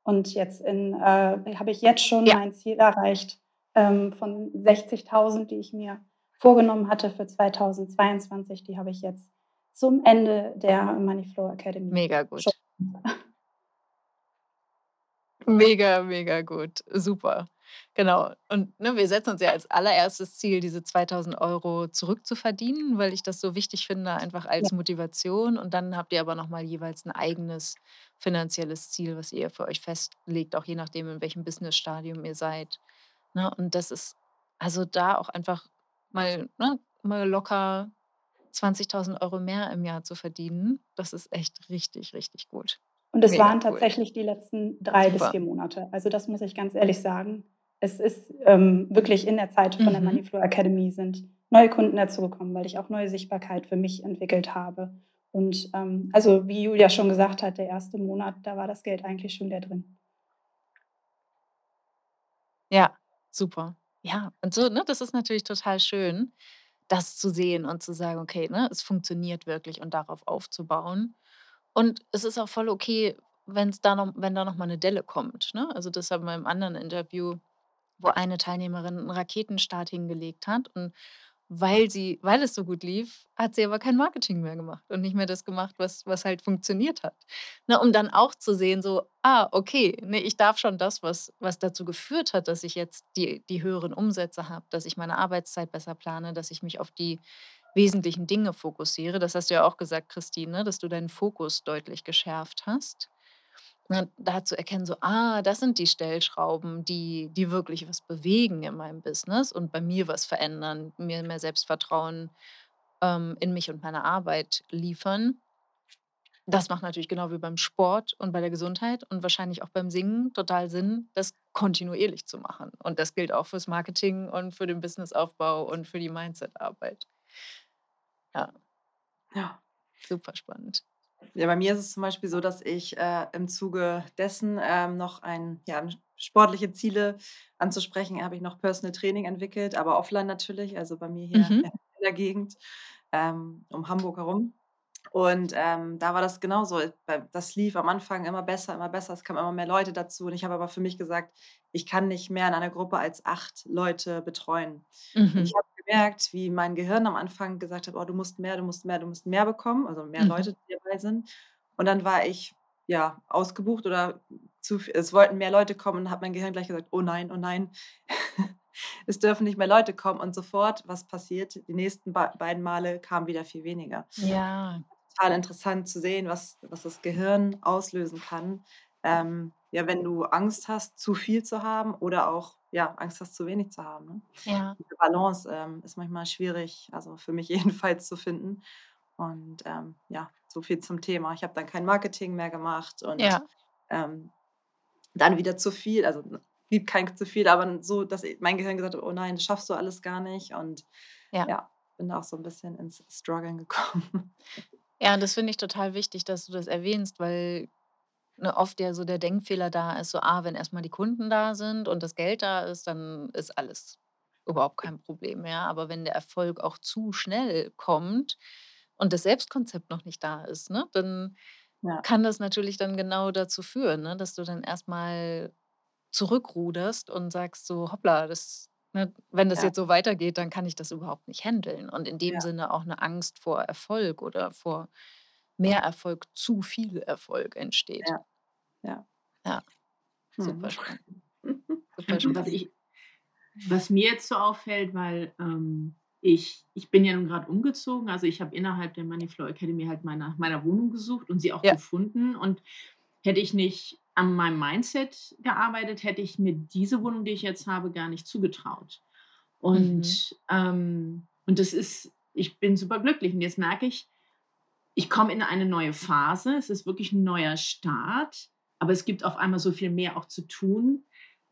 Und jetzt in, äh, habe ich jetzt schon Ja. mein Ziel erreicht ähm, von 60.000, die ich mir vorgenommen hatte für 2022. Die habe ich jetzt zum Ende der Moneyflow Academy Mega gut. schon. Mega, mega gut. Super. Genau. Und ne, wir setzen uns ja als allererstes Ziel, diese 2000 Euro zurückzuverdienen, weil ich das so wichtig finde, einfach Ja. als Motivation. Und dann habt ihr aber nochmal jeweils ein eigenes finanzielles Ziel, was ihr für euch festlegt, auch je nachdem, in welchem Business-Stadium ihr seid. Ne? Und das ist also da auch einfach mal, ne, mal locker 20.000 Euro mehr im Jahr zu verdienen. Das ist echt richtig, richtig gut. Und es waren cool. tatsächlich die letzten drei bis Super. vier Monate. Also das muss ich ganz ehrlich sagen. Es ist ähm, wirklich in der Zeit von der Mhm. Moneyflow Academy sind neue Kunden dazugekommen, weil ich auch neue Sichtbarkeit für mich entwickelt habe. Und ähm, also wie Julia schon gesagt hat, der erste Monat, da war das Geld eigentlich schon wieder drin. Ja, super. Ja, und so, ne, das ist natürlich total schön, das zu sehen und zu sagen: „Okay, ne, es funktioniert wirklich“ und darauf aufzubauen. Und es ist auch voll okay, wenn's da noch wenn da noch mal 'ne Delle kommt, ne? Also, das haben wir im anderen Interview, wo eine Teilnehmerin 'n Raketenstart hingelegt hat und weil sie weil es so gut lief, hat sie aber kein Marketing mehr gemacht und nicht mehr das gemacht, was was halt funktioniert hat. Ne, um dann auch zu sehen so: „Ah, okay, ne, ich darf schon das, was was dazu geführt hat, dass ich jetzt die die höheren Umsätze habe, dass ich meine Arbeitszeit besser plane, dass ich mich auf die wesentlichen Dinge fokussiere.“ Das hast du ja auch gesagt, Christine, ne, dass du deinen Fokus deutlich geschärft hast. Da zu erkennen so: „Ah, das sind die Stellschrauben, die die wirklich was bewegen in meinem Business und bei mir was verändern, mir mehr Selbstvertrauen, ähm, in mich und meine Arbeit liefern.“ Das macht natürlich genau wie beim Sport und bei der Gesundheit und wahrscheinlich auch beim Singen total Sinn, das kontinuierlich zu machen. Und das gilt auch fürs Marketing und für den Businessaufbau und für die Mindsetarbeit. Ja. Ja. Super spannend. Ja, bei mir ist es zum Beispiel so, dass ich, äh, im Zuge dessen, ähm, noch ein ja, sportliche Ziele anzusprechen, habe ich noch Personal Training entwickelt, aber offline natürlich, also bei mir hier Mhm. <laughs> in der Gegend, ähm, um Hamburg herum. Und, ähm, da war das genauso. Bei das lief am Anfang immer besser, immer besser. Es kamen immer mehr Leute dazu und ich habe aber für mich gesagt: „Ich kann nicht mehr in einer Gruppe als 8 Leute betreuen.“ Und ich Mhm. habe gemerkt, wie mein Gehirn am Anfang gesagt hat: „Oh, du musst mehr, du musst mehr, du musst mehr bekommen“, also mehr Mhm. Leute, die dabei sind. Und dann war ich, ja, ausgebucht oder zu v es wollten mehr Leute kommen und hat mein Gehirn gleich gesagt: „Oh nein, oh nein, <laughs> es dürfen nicht mehr Leute kommen.“ Und sofort, was passiert? Die nächsten bei beiden Male kamen wieder viel weniger. Ja. Total interessant zu sehen, was was das Gehirn auslösen kann, ähm, ja, wenn du Angst hast, zu viel zu haben oder auch, ja, Angst hast, zu wenig zu haben, ne? Ja. Diese Balance, ähm, ist manchmal schwierig, also für mich <laughs> jedenfalls zu finden. Und, ähm, ja, so viel zum Thema. Ich habe dann kein Marketing mehr gemacht und, Ja. ähm, dann wieder zu viel, also gibt kein zu viel, aber so, dass mein Gehirn gesagt hat: „Oh nein, das schaffst du alles gar nicht.“ Und Ja. ja, bin da auch so 'n bisschen ins Struggeln <laughs> gekommen. Ja, das finde ich total wichtig, dass du das erwähnst, weil, ne, oft ja so der Denkfehler da ist, so: Ah, wenn erst mal die Kunden da sind und das Geld da ist, dann ist alles überhaupt kein Problem mehr. Aber wenn der Erfolg auch zu schnell kommt und das Selbstkonzept noch nicht da ist, ne, dann Ja. kann das natürlich dann genau dazu führen, ne, dass du dann erst mal zurückruderst und sagst so: „Hoppla, das ne, wenn das Ja. jetzt so weitergeht, dann kann ich das überhaupt nicht händeln.“ Und in dem Ja. Sinne auch 'ne Angst vor Erfolg oder vor mehr Erfolg, zu viel Erfolg entsteht. Ja. Ja. Ja. Mhm. Super spannend. <laughs> Super Und was spannend. ich was mir jetzt so auffällt, weil, ähm, ich ich bin ja nun grad umgezogen, also ich habe innerhalb der Moneyflow Academy halt nach meiner Wohnung gesucht und sie auch Ja. gefunden. Und hätte ich nicht an meinem Mindset gearbeitet, hätte ich mir diese Wohnung, die ich jetzt habe, gar nicht zugetraut. Mhm. Und, ähm und das ist ich bin superglücklich. Und jetzt merke ich, ich komme in eine neue Phase. Es ist wirklich 'n neuer Start, aber es gibt auf einmal so viel mehr auch zu tun.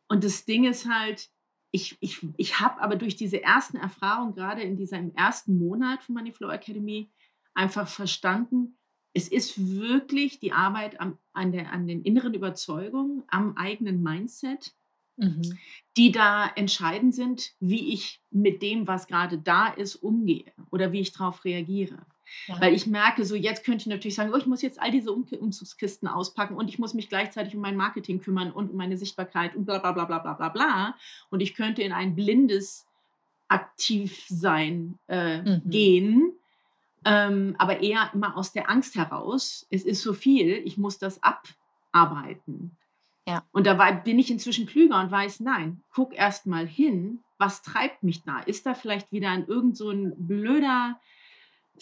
Und das Ding ist halt, ich ich ich habe aber durch diese ersten Erfahrungen, grade in diesem 1. Monat von Moneyflow Academy einfach verstanden, es ist wirklich die Arbeit am an der an den inneren Überzeugungen, am eigenen Mindset Mhm. die da entscheidend sind, wie ich mit dem, was grade da ist, umgehe oder wie ich drauf reagiere. Ja. Weil ich merke so, jetzt könnte ich natürlich sagen: „Oh, ich muss jetzt all diese Umk Umzugskisten auspacken und ich muss mich gleichzeitig um mein Marketing kümmern und um meine Sichtbarkeit und bla bla bla bla bla bla bla.“ Und ich könnte in ein blindes Aktivsein, äh, Mhm. gehen, ähm, aber eher immer aus der Angst heraus. Es ist so viel, ich muss das abarbeiten. Ja. Und dabei bin ich inzwischen klüger und weiß: „Nein, guck erst mal hin, was treibt mich da? Ist da vielleicht wieder 'n irgend so 'n blöder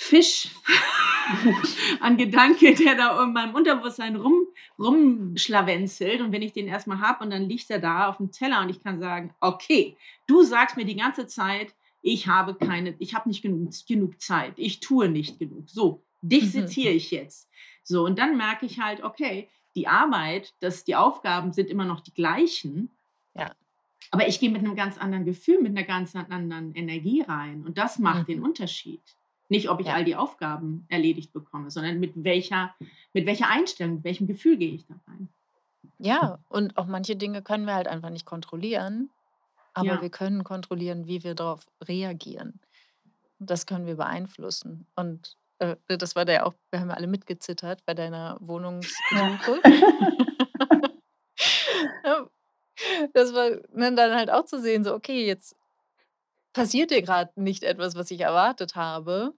Fisch <laughs> ein Gedanke, der da in meinem Unterbewusstsein rum rumschlawenzelt und wenn ich den erst mal habe und dann liegt er da aufm Teller und ich kann sagen: „Okay, du sagst mir die ganze Zeit, ich habe keine ich habe nicht genug genug Zeit. Ich tue nicht genug. So, dich Mhm. seziere ich jetzt.“ So, und dann merke ich halt, okay, die Arbeit, dass die Aufgaben sind immer noch die gleichen. Ja. Aber ich gehe mit einem ganz anderen Gefühl, mit einer ganz anderen Energie rein. Und das macht den Mhm. Unterschied. Nicht, ob ich Ja. all die Aufgaben erledigt bekomme, sondern mit welcher, mit welcher Einstellung, mit welchem Gefühl gehe ich da rein. Ja, und auch manche Dinge können wir halt einfach nicht kontrollieren, aber Ja. wir können kontrollieren, wie wir darauf reagieren. Das können wir beeinflussen. Und äh, das war da ja auch, wir haben alle mitgezittert bei deiner Wohnungssuche. <laughs> Ja. Das war ne, dann halt auch zu sehen, so, okay, jetzt passiert dir gerade nicht etwas, was ich erwartet habe.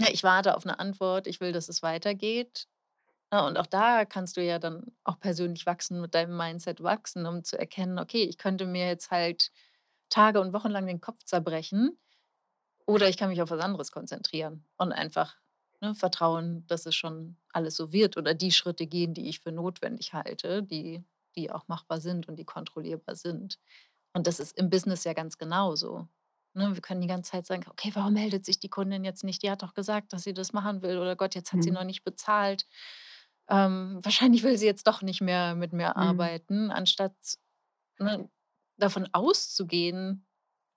Ja, ich warte auf eine Antwort, ich will, dass es weitergeht. Ja, und auch da kannst du ja dann auch persönlich wachsen, mit deinem Mindset wachsen, um zu erkennen, okay, ich könnte mir jetzt halt Tage und Wochen lang den Kopf zerbrechen oder ich kann mich auf was anderes konzentrieren und einfach ne, vertrauen, dass es schon alles so wird oder die Schritte gehen, die ich für notwendig halte, die, die auch machbar sind und die kontrollierbar sind. Und das ist im Business ja ganz genauso. Ne, wir können die ganze Zeit sagen, okay, warum meldet sich die Kundin jetzt nicht? Die hat doch gesagt, dass sie das machen will oder Gott, jetzt hat sie Mhm. noch nicht bezahlt. Ähm, wahrscheinlich will sie jetzt doch nicht mehr mit mir Mhm. arbeiten, anstatt ne, davon auszugehen,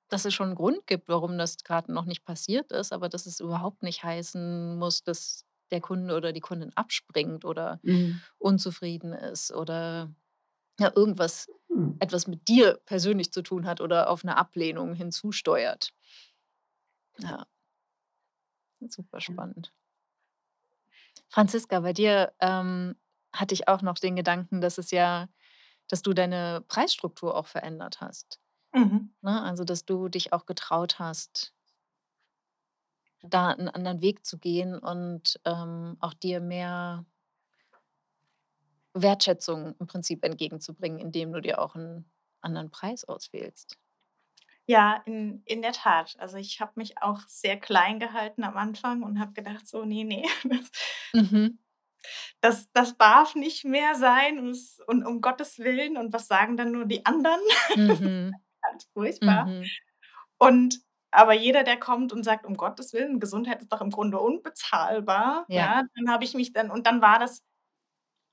dass es schon einen Grund gibt, warum das gerade noch nicht passiert ist, aber dass es überhaupt nicht heißen muss, dass der Kunde oder die Kundin abspringt oder Mhm. unzufrieden ist oder ja, irgendwas Hm. etwas mit dir persönlich zu tun hat oder auf eine Ablehnung hinzusteuert. Ja, super spannend. Franziska, bei dir ähm, hatte ich auch noch den Gedanken, dass es ja, dass du deine Preisstruktur auch verändert hast. Mhm. Ne? Also, dass du dich auch getraut hast, da einen anderen Weg zu gehen und ähm, auch dir mehr Wertschätzung im Prinzip entgegenzubringen, indem du dir auch einen anderen Preis auswählst. Ja, in in der Tat. Also, ich habe mich auch sehr klein gehalten am Anfang und habe gedacht so: „Ne, ne, <laughs> das Mhm. das das darf nicht mehr sein und und um Gottes Willen und was sagen dann nur die anderen?“ Mhm. <laughs> Ganz furchtbar. Mhm. Und aber jeder, der kommt und sagt: „Um Gottes Willen, Gesundheit ist doch im Grunde unbezahlbar“, Ja. ja, dann habe ich mich dann und dann war das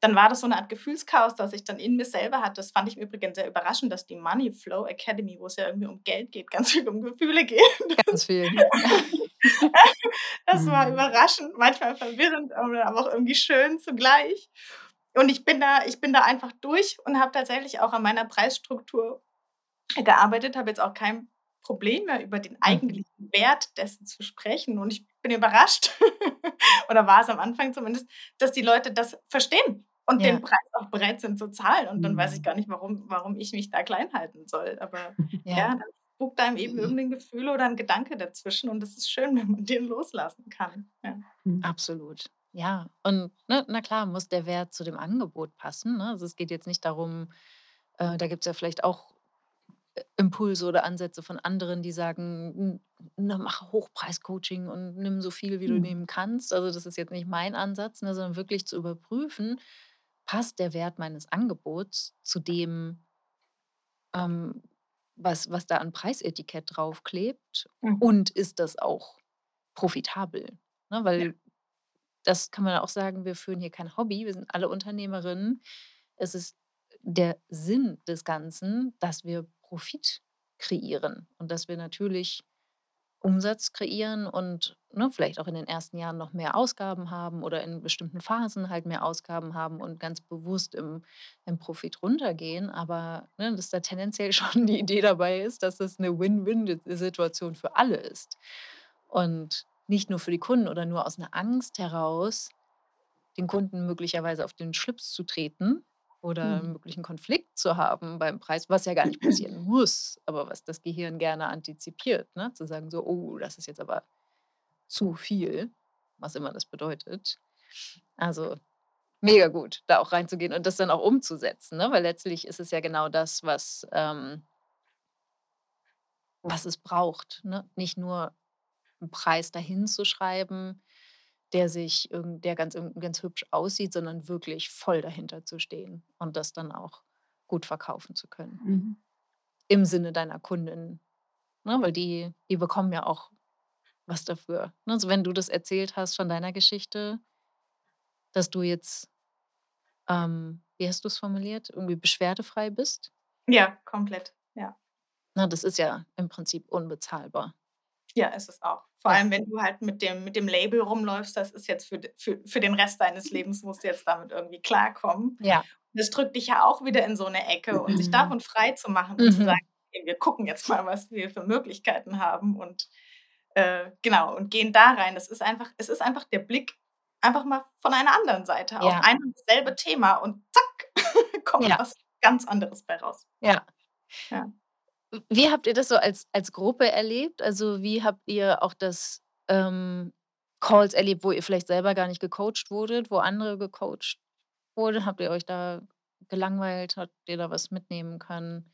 dann war das so 'ne Art Gefühlschaos, das ich dann in mir selber hatte. Das fand ich im Übrigen sehr überraschend, dass die Money Flow Academy, wo es ja irgendwie um Geld geht, ganz viel um Gefühle geht. Ganz viel. Das war Mhm. überraschend, manchmal verwirrend, aber aber auch irgendwie schön zugleich. Und ich bin da ich bin da einfach durch und habe tatsächlich auch an meiner Preisstruktur gearbeitet, habe jetzt auch kein Problem mehr, über den Mhm. eigentlichen Wert dessen zu sprechen. Und ich bin überrascht, <laughs> oder war es am Anfang zumindest, dass die Leute das verstehen und Ja. den Preis auch bereit sind zu zahlen. Und dann weiß ich Mhm. gar nicht, warum warum ich mich da klein halten soll. Aber ja, Ja. dann spukt einem eben irgendein Gefühl oder 'n Gedanke dazwischen und es ist schön, <laughs> wenn man den loslassen kann. Ja. Mhm. Absolut. Ja, und ne, na klar, muss der Wert zu dem Angebot passen, ne? Also, es geht jetzt nicht darum äh, da gibt's ja vielleicht auch Impulse oder Ansätze von anderen, die sagen: „N ne, mach Hochpreis-Coaching und nimm so viel, wie du Mhm. nehmen kannst.“ Also, das ist jetzt nicht mein Ansatz, ne, sondern wirklich zu überprüfen, passt der Wert meines Angebots zu dem, ähm, was was da an Preisetikett draufklebt Mhm. und ist das auch profitabel, ne? Ja. Weil das kann man auch sagen, wir führen hier kein Hobby, wir sind alle Unternehmerinnen. Es ist der Sinn des Ganzen, dass wir Profit kreieren und dass wir natürlich Umsatz kreieren und, ne, vielleicht auch in den ersten Jahren noch mehr Ausgaben haben oder in bestimmten Phasen halt mehr Ausgaben haben und ganz bewusst im im Profit runtergehen. Aber, ne, dass da tendenziell <laughs> schon die Idee dabei ist, dass es 'ne Win-Win-Situation für alle ist. Und nicht nur für die Kunden oder nur aus 'ner Angst heraus, den Kunden möglicherweise auf den Schlips zu treten oder 'n Mhm. möglichen Konflikt zu haben beim Preis, was ja gar nicht passieren muss, aber was das Gehirn gerne antizipiert, ne? Zu sagen so: „Oh, das ist jetzt aber zu viel“, was immer das bedeutet. Also, mega gut, da auch reinzugehen und das dann auch umzusetzen, ne? Weil letztlich ist es ja genau das, was ähm was es braucht, ne? Nicht nur 'n Preis dahin zu schreiben, der sich der ganz ganz hübsch aussieht, sondern wirklich voll dahinter zu stehen und das dann auch gut verkaufen zu können. Mhm. Im Sinne deiner Kundinnen, ne? Weil die die bekommen ja auch was dafür, ne? Also, wenn du das erzählt hast von deiner Geschichte dass du jetzt, ähm, wie hast du's formuliert, irgendwie beschwerdefrei bist? Ja, komplett, ja. Na, das ist ja im Prinzip unbezahlbar. Ja, ist es auch. Vor allem, wenn du halt mit dem mit dem Label rumläufst, das ist jetzt für für für den Rest deines Lebens musst du jetzt damit irgendwie klarkommen. Ja. Das drückt dich ja auch wieder in so 'ne Ecke und sich Mhm. davon frei zu machen und zu Mhm. sagen: „Okay, wir gucken jetzt mal, was wir für Möglichkeiten haben“ und, äh, genau, und gehen da rein. Das ist einfach es ist einfach der Blick einfach mal von einer anderen Seite auf Ja. ein und dasselbe Thema und zack, <laughs> kommt Ja. was ganz anderes bei raus. Ja. Ja. Wie habt ihr das so als als Gruppe erlebt? Also, wie habt ihr auch das, ähm, Calls erlebt, wo ihr vielleicht selber gar nicht gecoacht wurdet, wo andere gecoacht wurden? Habt ihr euch da gelangweilt? Habt ihr da was mitnehmen können?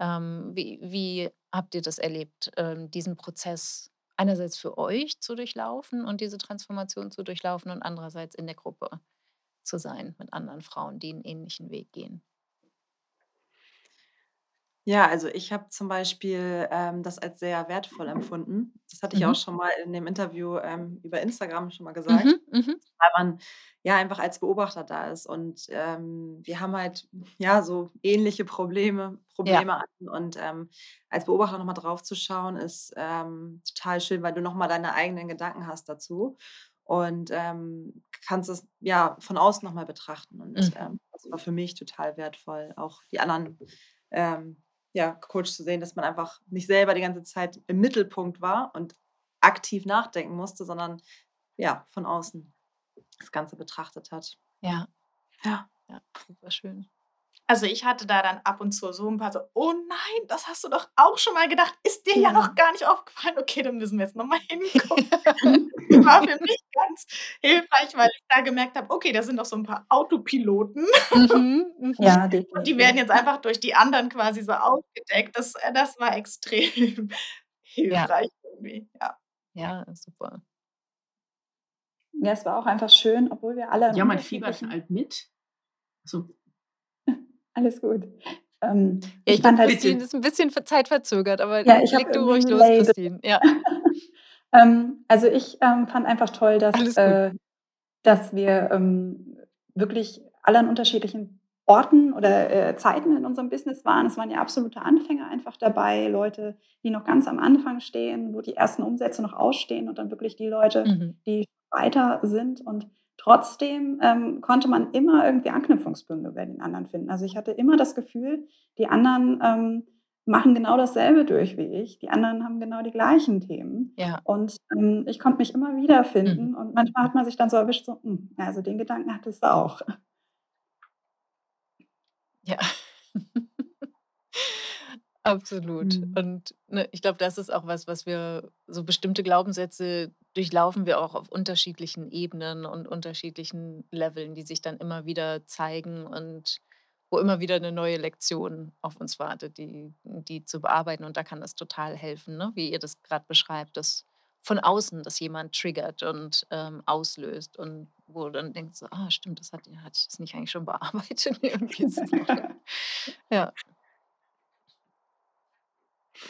Ähm, wie wie habt ihr das erlebt, ähm, diesen Prozess einerseits für euch zu durchlaufen und diese Transformation zu durchlaufen und andererseits in der Gruppe zu sein mit anderen Frauen, die 'n ähnlichen Weg gehen? Ja, also ich habe zum Beispiel, ähm, das als sehr wertvoll empfunden. Das hatte ich auch Mhm. schon mal in dem Interview, ähm, über Instagram schon mal gesagt, Mhm, mhm. weil man ja einfach als Beobachter da ist und, ähm, wir haben halt, ja, so ähnliche Probleme Ja. Probleme hatten und, ähm, als Beobachter noch mal drauf zu schauen, ist, ähm, total schön, weil du noch mal deine eigenen Gedanken hast dazu und, ähm, kannst es, ja, von außen noch mal betrachten und, Mhm. ähm, das war für mich total wertvoll, auch die anderen, ähm, ja, gecoacht zu sehen, dass man einfach nicht selber die ganze Zeit im Mittelpunkt war und aktiv nachdenken musste, sondern, ja, von außen das Ganze betrachtet hat. Ja. Ja. Ja, super schön. Also, ich hatte da dann ab und zu so 'n paar so: „Oh nein, das hast du doch auch schon mal gedacht. Ist dir ja Ja. noch gar nicht aufgefallen. Okay, dann müssen wir jetzt noch mal <laughs> hingucken.“ Das <laughs> war für mich ganz hilfreich, weil ich da gemerkt habe: „Okay, da sind noch so 'n paar Autopiloten Mhm, <laughs> mhm. Ja, und die definitiv. werden jetzt einfach durch die anderen quasi so aufgedeckt.“ Das äh, das war extrem Ja. hilfreich irgendwie, ja. Ja, super. Ja, es war auch einfach schön, obwohl wir alle Ja, man fiebert halt mit. So. Alles gut. Ähm, Ja, ich fand halt Christine ist 'n bisschen ver zeitverzögert, aber Ja, ich leg du ruhig los, Label. Christine. Ja. <laughs> Ähm, also, ich, ähm, fand einfach toll, dass äh, dass wir, ähm, wirklich alle an unterschiedlichen Orten oder, äh, Zeiten in unserem Business waren. Es waren ja absolute Anfänger einfach dabei, Leute, die noch ganz am Anfang stehen, wo die ersten Umsätze noch ausstehen und dann wirklich die Leute, Mhm. die weiter sind. Und trotzdem, ähm, konnte man immer irgendwie Anknüpfungspunkte bei den anderen finden. Also, ich hatte immer das Gefühl, die anderen, ähm, machen genau dasselbe durch wie ich. Die anderen haben genau die gleichen Themen. Ja. Und, ähm, ich konnte mich immer Mhm. wiederfinden und manchmal hat man sich dann so erwischt, so: „Hm, also, den Gedanken hattest du auch.“ Ja. <laughs> Absolut. Mhm. Und, ne, ich glaube, das ist auch was, was wir so bestimmte Glaubenssätze durchlaufen wir auch auf unterschiedlichen Ebenen und unterschiedlichen Leveln, die sich dann immer wieder zeigen und wo immer wieder 'ne neue Lektion auf uns wartet, die die zu bearbeiten. Und da kann das total helfen, ne, wie ihr das grad beschreibt, dass von außen das jemand triggert und, ähm, auslöst und wo dann denkst so: „Ah, stimmt, das hat hatte ich das nicht eigentlich schon bearbeitet?“ <laughs> Irgendwie ist es noch ja.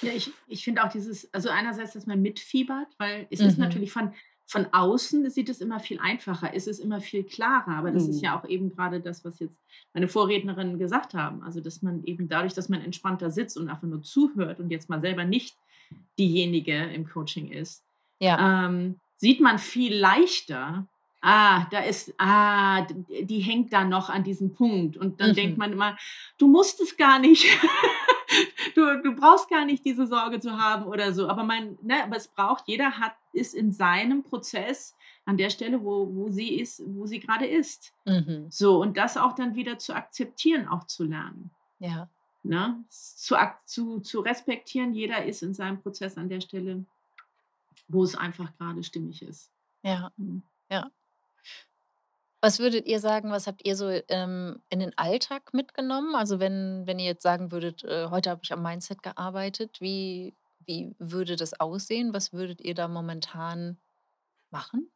Ja, ich ich finde auch dieses also, einerseits, dass man mitfiebert, weil es ist Mhm. natürlich von von außen sieht es immer viel einfacher, es ist immer viel klarer, aber das ist ja Mhm. auch eben grade das, was jetzt meine Vorrednerinnen gesagt haben. Also, dass man eben dadurch, dass man entspannter sitzt und einfach nur zuhört und jetzt mal selber nicht diejenige im Coaching ist, Ja. ähm, sieht man viel leichter: „Ah, da ist ah, die hängt da noch an diesem Punkt.“ Und dann denkt Mhm. man immer: „Du musst es gar nicht. <laughs> Du du brauchst gar nicht diese Sorge zu haben oder so.“ Aber man ne, aber es braucht jeder hat ist in seinem Prozess an der Stelle, wo wo sie ist wo sie grade ist. Mhm. So, und das auch dann wieder zu akzeptieren, auch zu lernen, Ja. ne? Zu zu zu respektieren, jeder ist in seinem Prozess an der Stelle, wo es einfach grade stimmig ist. Ja, Mhm. ja. Was würdet ihr sagen, was habt ihr so, ähm, in den Alltag mitgenommen? Also, wenn wenn ihr jetzt sagen würdet: „Äh, heute habe ich am Mindset gearbeitet“, wie wie würde das aussehen? Was würdet ihr da momentan machen?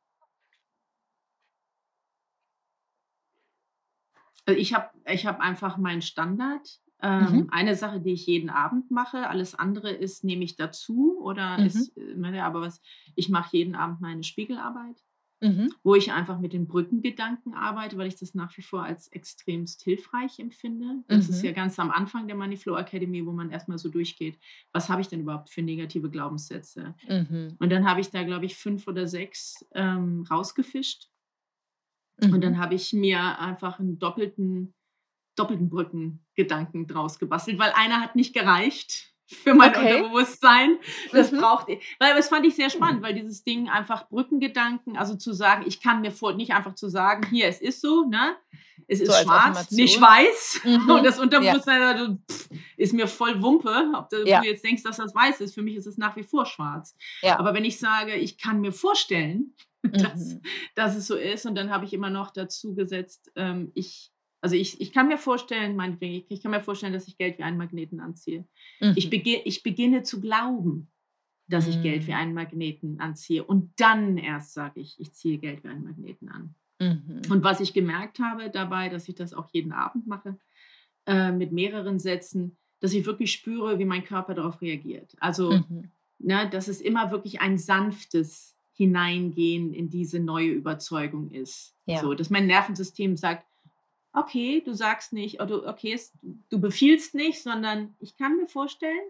Äh, ich habe ich habe einfach meinen Standard. Mhm. Ähm, eine Sache, die ich jeden Abend mache, alles andere ist nehme ich dazu oder Mhm. ist, äh, ne, aber was ich mache jeden Abend meine Spiegelarbeit. Mhm. wo ich einfach mit den Brückengedanken arbeite, weil ich das nach wie vor als extremst hilfreich empfinde. Das ist ja Mhm. ganz am Anfang der Moneyflow Academy, wo man erstmal so durchgeht, was habe ich denn überhaupt für negative Glaubenssätze? Mhm. Und dann habe ich da, glaube ich, fünf oder sechs ähm, rausgefischt. Und Mhm. dann habe ich mir einfach einen doppelten, doppelten Brückengedanken draus gebastelt, weil einer hat nicht gereicht für mein Okay. Unterbewusstsein. Das Mhm. braucht, weil das fand ich sehr spannend, weil dieses Ding einfach Brückengedanken, also zu sagen, ich kann mir vor, nicht einfach zu sagen, hier, es ist so, ne? Es So ist als schwarz, nicht weiß. Mhm. Und das Ja. Unterbewusstsein pff, ist mir voll Wumpe, ob du Ja. jetzt denkst, dass das weiß ist. Für mich ist es nach wie vor schwarz. Ja. Aber wenn ich sage, ich kann mir vorstellen, <laughs> dass, Mhm. dass es so ist, und dann habe ich immer noch dazu gesetzt, ähm, ich, also ich, ich kann mir vorstellen, meinetwegen, ich, ich kann mir vorstellen, dass ich Geld wie einen Magneten anziehe. Ich, Mhm. bege ich beginne zu glauben, dass ich Geld wie Mhm. einen Magneten anziehe. Und dann erst sage ich, ich ziehe Geld wie einen Magneten an. Mhm. Und was ich gemerkt habe dabei, dass ich das auch jeden Abend mache, äh, mit mehreren Sätzen, dass ich wirklich spüre, wie mein Körper darauf reagiert. Also, Mhm. ne, dass es immer wirklich ein sanftes Hineingehen in diese neue Überzeugung ist. Ja. So, dass mein Nervensystem sagt, okay, du sagst nicht, oder okay, du befiehlst nicht, sondern ich kann mir vorstellen,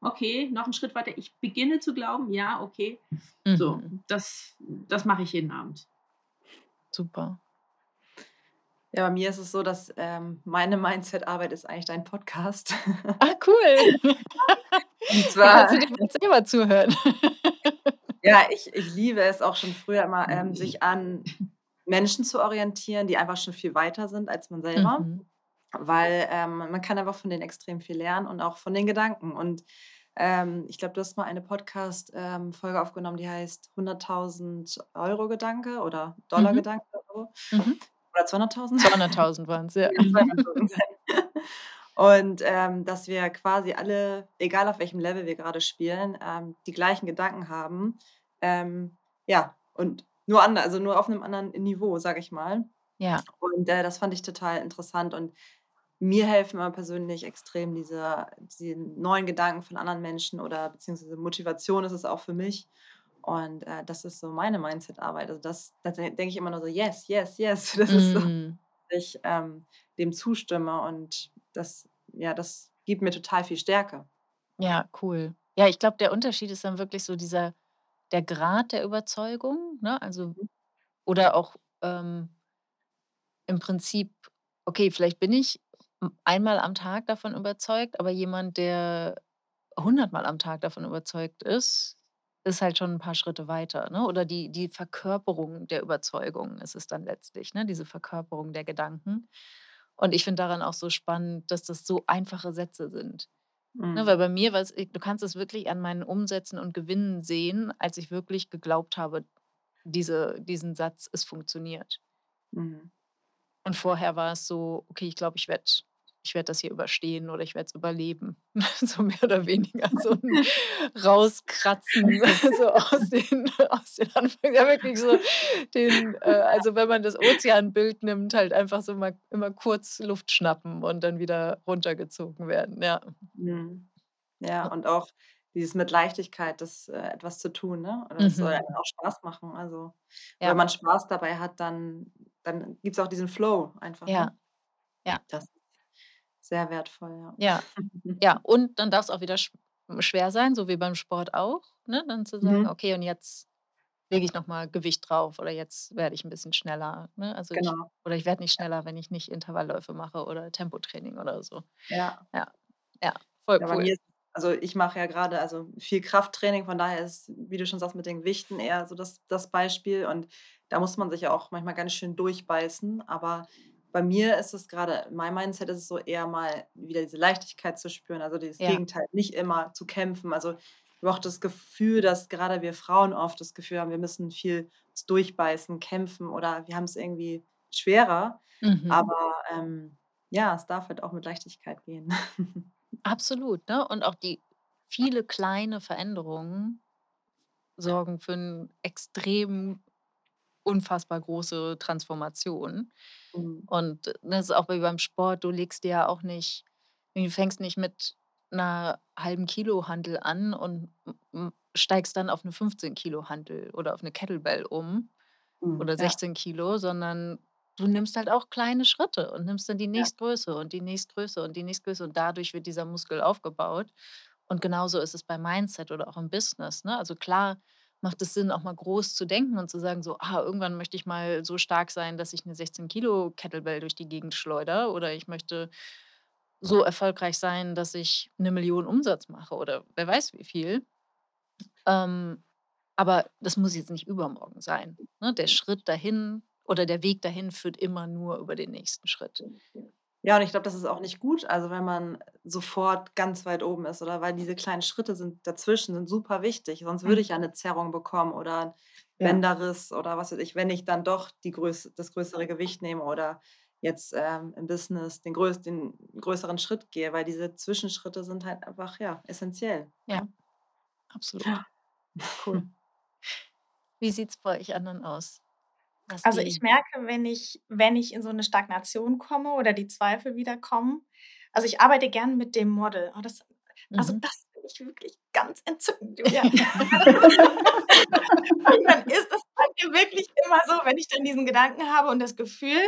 okay, noch einen Schritt weiter, ich beginne zu glauben, ja, okay. So, Mhm. das, das mache ich jeden Abend. Super. Ja, bei mir ist es so, dass ähm, meine Mindset-Arbeit ist eigentlich dein Podcast. <laughs> Ah, cool. Und zwar, kannst du dir mal selber zuhören. ja, ich, ich liebe es auch schon früher immer, ähm, sich an Menschen zu orientieren, die einfach schon viel weiter sind als man selber. Mhm. Weil ähm, man kann einfach von denen extrem viel lernen und auch von den Gedanken. Und ähm, ich glaube, du hast mal eine Podcast-Folge aufgenommen, die heißt 100.000 Euro Gedanke oder Dollar Mhm. Gedanke oder so. Mhm. Oder 200.000? 200.000 waren es, ja. <laughs> Ja, 200.000 sein. Und ähm, dass wir quasi alle, egal auf welchem Level wir gerade spielen, ähm, die gleichen Gedanken haben. Ähm, ja, und nur anders, also nur auf einem anderen Niveau, sage ich mal. Ja. Und äh, das fand ich total interessant. Und mir helfen immer persönlich extrem diese, diese neuen Gedanken von anderen Menschen oder beziehungsweise Motivation ist es auch für mich. Und äh, das ist so meine Mindset-Arbeit. Also das, da denke ich immer nur so, yes, yes, yes. <laughs> Das ist so, Mhm. dass ich ähm, dem zustimme und das, ja, das gibt mir total viel Stärke. Ja, cool. Ja, ich glaube, der Unterschied ist dann wirklich so dieser der Grad der Überzeugung, ne? Also oder auch, ähm im Prinzip, okay, vielleicht bin ich einmal am Tag davon überzeugt, aber jemand, der hundertmal am Tag davon überzeugt ist, ist halt schon ein paar Schritte weiter, ne? Oder die die Verkörperung der Überzeugung ist es dann letztlich, ne? Diese Verkörperung der Gedanken. Und ich finde daran auch so spannend, dass das so einfache Sätze sind. Ne, weil Mhm. bei mir war's du kannst es wirklich an meinen Umsätzen und Gewinnen sehen, als ich wirklich geglaubt habe, diese diesen Satz, es funktioniert. Mhm. Und vorher war es so: „Okay, ich glaube, ich werde ich werde das hier überstehen oder ich werde es überleben.“ <laughs> So mehr oder weniger so 'n Rauskratzen <laughs> <laughs> so aus den aus den Anfängen ja wirklich so den äh, also wenn man das Ozeanbild nimmt, halt einfach so mal immer kurz Luft schnappen und dann wieder runtergezogen werden, ja. Mhm. Ja, und auch dieses mit Leichtigkeit, das, äh, etwas zu tun, ne? Das soll Mhm. einem auch Spaß machen. Also, Ja. wenn man Spaß dabei hat, dann dann gibt es auch diesen Flow einfach, Ja. ne? Ja. Das sehr wertvoll, ja. Ja. <laughs> Ja, und dann darf es auch wieder sch schwer sein, so wie beim Sport auch, ne? Dann zu sagen: Mhm. „Okay, und jetzt lege ich noch mal Gewicht drauf oder jetzt werde ich 'n bisschen schneller“, ne? Also, ich Genau. oder ich werde nicht schneller, wenn ich nicht Intervallläufe mache oder Tempotraining oder so. Ja. Ja. Ja, voll Ja, cool. ist also, ich mache ja grade also, viel Krafttraining, von daher ist, wie du schon sagst, mit den Gewichten eher so das das Beispiel und da muss man sich ja auch manchmal ganz schön durchbeißen. Aber bei mir ist es grade in meinem Mindset ist es so eher mal wieder diese Leichtigkeit zu spüren, also, dieses Ja. Gegenteil, nicht immer zu kämpfen. Also, ich auch das Gefühl, dass grade wir Frauen oft das Gefühl haben, wir müssen viel durchbeißen, kämpfen oder wir haben's irgendwie schwerer. Mhm. Aber, ähm, ja, es darf halt auch mit Leichtigkeit gehen. <laughs> Absolut, ne? Und auch die viele kleine Veränderungen sorgen für 'n extrem unfassbar große Transformation. Mhm. Und das ist auch wie beim Sport, du legst dir ja auch nicht du fängst nicht mit 'ner halben Kilo Hantel an und steigst dann auf 'ne 15 Kilo Hantel oder auf 'ne Kettlebell um, Mhm, oder ja. 16 Kilo, sondern du nimmst halt auch kleine Schritte und nimmst dann die Ja. nächstgrößere und die nächstgrößere und die nächstgrößere und dadurch wird dieser Muskel aufgebaut. Und genauso ist es beim Mindset oder auch im Business, ne? Also klar macht es Sinn, auch mal groß zu denken und zu sagen so: „Ah, irgendwann möchte ich mal so stark sein, dass ich 'ne 16 Kilo Kettlebell durch die Gegend schleudere“ oder „ich möchte so erfolgreich sein, dass ich 1.000.000 Umsatz mache“ oder wer weiß wie viel. Ähm, aber das muss jetzt nicht übermorgen sein, ne? Der Schritt dahin oder der Weg dahin führt immer nur über den nächsten Schritt. Ja, und ich glaube, das ist auch nicht gut, also, wenn man sofort ganz weit oben ist oder weil diese kleinen Schritte sind dazwischen sind super wichtig, sonst würde Mhm. ich ja 'ne Zerrung bekommen oder 'n Ja. Bänderriss oder was weiß ich, wenn ich dann doch die größ das größere Gewicht nehme oder jetzt, ähm, im Business den größ den größeren Schritt gehe, weil diese Zwischenschritte sind halt einfach, ja, essenziell, Ja, absolut. Cool. <laughs> Wie sieht's bei euch anderen aus? Was Also, ich die merke, wenn ich wenn ich in so 'ne Stagnation komme oder die Zweifel wieder kommen also, ich arbeite gern mit dem Model. Oh, das also, Mhm. das finde ich wirklich ganz entzückend, Julia. <laughs> Und dann ist es bei mir wirklich immer so, wenn ich dann diesen Gedanken habe und das Gefühl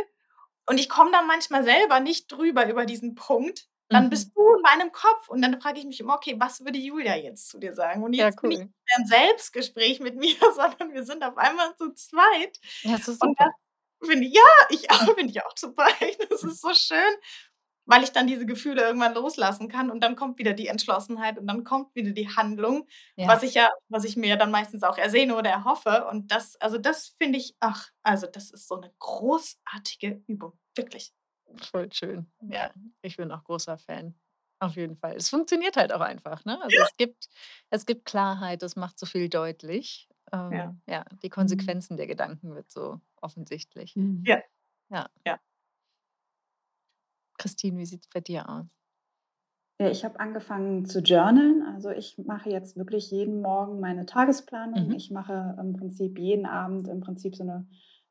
und ich komme dann manchmal selber nicht drüber über diesen Punkt, dann Mhm. bist du in meinem Kopf und dann frage ich mich immer: „Okay, was würde Julia jetzt zu dir sagen?“ Und Ja, jetzt bin ich cool. nicht mehr im Selbstgespräch mit mir, <laughs> sondern wir sind auf einmal zu zweit. Ja, das ist Und das super. finde ich ja, ich auch <laughs> finde ich auch super. Das ist so schön, weil ich dann diese Gefühle irgendwann loslassen kann und dann kommt wieder die Entschlossenheit und dann kommt wieder die Handlung, was Ja. ich ja was ich mir ja dann meistens auch ersehne oder erhoffe. Und das also, das finde ich ach, also, das ist so 'ne großartige Übung, wirklich. Voll schön. Ja, ich bin auch großer Fan. Auf jeden Fall. Es funktioniert halt auch einfach, ne? Also, Ja. es gibt es gibt Klarheit, es macht so viel deutlich. Ja. Ähm, ja, die Mhm. Konsequenzen der Gedanken wird so offensichtlich. Mhm. Ja. Ja. Ja. Christine, wie sieht's bei dir aus? Ja, ich habe angefangen zu journalen. Also, ich mache jetzt wirklich jeden Morgen meine Tagesplanung. Mhm. Ich mache im Prinzip jeden Abend im Prinzip so 'ne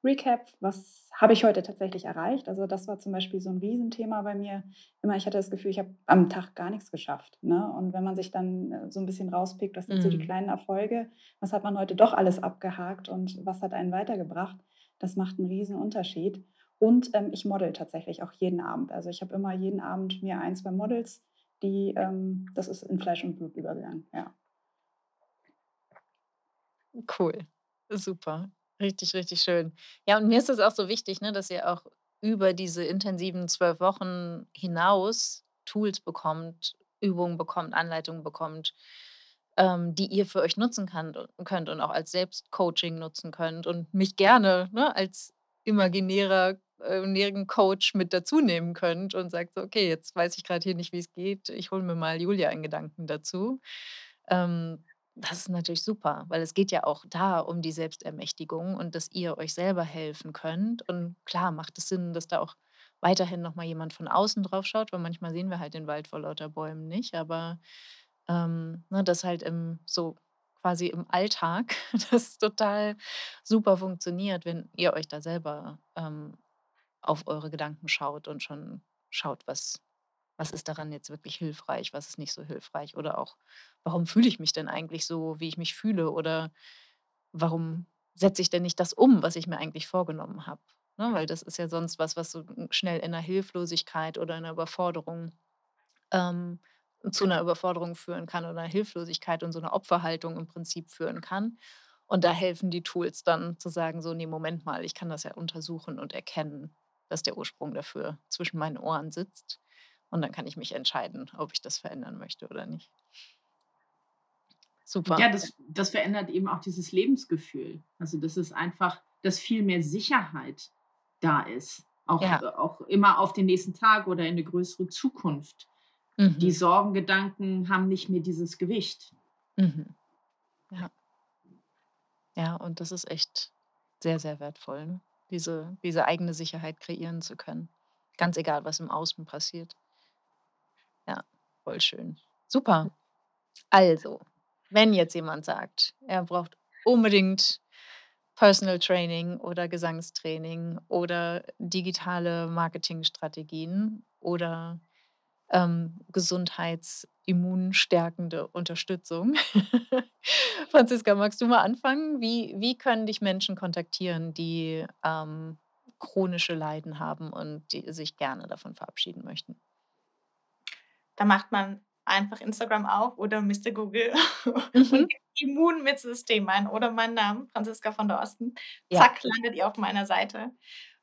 Recap. Was habe ich heute tatsächlich erreicht? Also, das war zum Beispiel so 'n Riesenthema bei mir. Immer ich hatte das Gefühl, ich habe am Tag gar nix geschafft, ne? Und wenn man sich dann, äh, so 'n bisschen rauspickt, was sind so die Mhm. kleinen Erfolge? Was hat man heute doch alles abgehakt und was hat einen weitergebracht? Das macht 'n Riesenunterschied. Und, ähm, ich modele tatsächlich auch jeden Abend. Also, ich habe immer jeden Abend mir 1, 2 Models, die, ähm das ist in Fleisch und Blut übergegangen, ja. Cool, super. Richtig, richtig schön. Ja, und mir ist es auch so wichtig, ne, dass ihr auch über diese intensiven 12 Wochen hinaus Tools bekommt, Übungen bekommt, Anleitungen bekommt, ähm, die ihr für euch nutzen kannt könnt und auch als Selbstcoaching nutzen könnt und mich gerne, ne, als imaginärer äh, Coach mit dazunehmen könnt und sagt so: „Okay, jetzt weiß ich grad hier nicht, wie's geht. Ich hole mir mal Julia in Gedanken dazu.“ Ähm, das ist natürlich super, weil es geht ja auch da um die Selbstermächtigung und dass ihr euch selber helfen könnt. Und klar macht es Sinn, dass da auch weiterhin noch mal jemand von außen drauf schaut, weil manchmal sehen wir halt den Wald vor lauter Bäumen nicht, aber, ähm, ne, das halt im so quasi im Alltag <laughs> das total super funktioniert, wenn ihr euch da selber, ähm, auf eure Gedanken schaut und schon schaut, was was ist daran jetzt wirklich hilfreich, was ist nicht so hilfreich oder auch, warum fühle ich mich denn eigentlich so, wie ich mich fühle oder warum setze ich denn nicht das um, was ich mir eigentlich vorgenommen habe, ne? Weil das ist ja sonst was, was so, schnell in 'ner Hilflosigkeit oder in 'ner Überforderung ähm, zu 'ner Überforderung führen kann oder Hilflosigkeit und so 'ner Opferhaltung im Prinzip führen kann. Und da helfen die Tools dann zu sagen so: „Ne, Moment mal, ich kann das ja untersuchen und erkennen, dass der Ursprung dafür zwischen meinen Ohren sitzt.“ Und dann kann ich mich entscheiden, ob ich das verändern möchte oder nicht. Super. Ja, das das verändert eben auch dieses Lebensgefühl. Also, das ist einfach dass viel mehr Sicherheit da ist, auch Ja. äh, auch immer auf den nächsten Tag oder in 'ne größere Zukunft. Die Mhm. Sorgengedanken haben nicht mehr dieses Gewicht. Mhm. Ja. Ja, und das ist echt sehr, sehr wertvoll, ne, diese diese eigene Sicherheit kreieren zu können. Ganz egal, was im Außen passiert. Ja, voll schön. Super. Also, wenn jetzt jemand sagt, er braucht unbedingt Personal Training oder Gesangstraining oder digitale Marketingstrategien oder ähm, gesundheitsimmunstärkende Unterstützung. <laughs> Franziska, magst du mal anfangen? Wie, wie können dich Menschen kontaktieren, die ähm, chronische Leiden haben und die sich gerne davon verabschieden möchten? Da macht man einfach Instagram auf oder Mr. Google <laughs> Mhm. und gibt Immun mit System ein oder meinen Namen, Franziska von der Osten. Ja. Zack, landet ihr auf meiner Seite.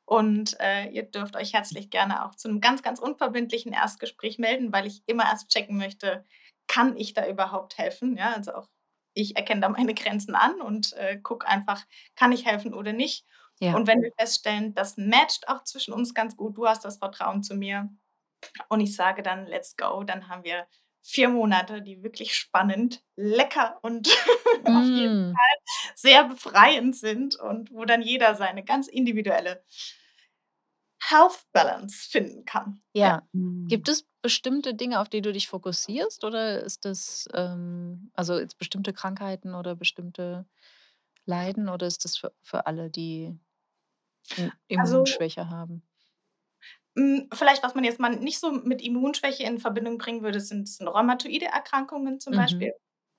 Und äh, ihr dürft euch herzlich gerne auch zu einem ganz, ganz unverbindlichen Erstgespräch melden, weil ich immer erst checken möchte, kann ich da überhaupt helfen? Ja, also auch ich erkenne da meine Grenzen an und äh, gucke einfach, kann ich helfen oder nicht. Ja. Und wenn wir feststellen, das matcht auch zwischen uns ganz gut, du hast das Vertrauen zu mir und ich sage dann, let's go, dann haben wir vier Monate, die wirklich spannend, lecker und <laughs> auf jeden Mm, Fall sehr befreiend sind und wo dann jeder seine ganz individuelle Health Balance finden kann. Ja. ja. Gibt es bestimmte Dinge, auf die du dich fokussierst, oder ist das ähm, also jetzt bestimmte Krankheiten oder bestimmte Leiden, oder ist das für, für alle, die eine Also Immunschwäche haben? Hm, vielleicht, was man jetzt mal nicht so mit Immunschwäche in Verbindung bringen würde, sind sind rheumatoide Erkrankungen zum Mhm. Beispiel,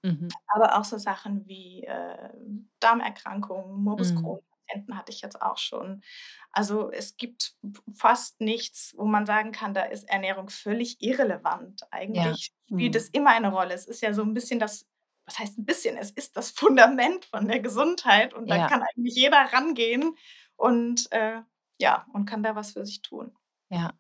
Mhm. aber auch so Sachen wie, äh, Darmerkrankungen, Morbus Mhm. Crohn-Patienten hatte ich jetzt auch schon. Also, es gibt fast nichts, wo man sagen kann, da ist Ernährung völlig irrelevant. Ja. Eigentlich spielt Mhm. es immer eine Rolle. Es ist ja so 'n bisschen das was heißt 'n bisschen? Es ist das Fundament von der Gesundheit und da Ja. kann eigentlich jeder rangehen und, äh, ja, und kann da was für sich tun. Ja.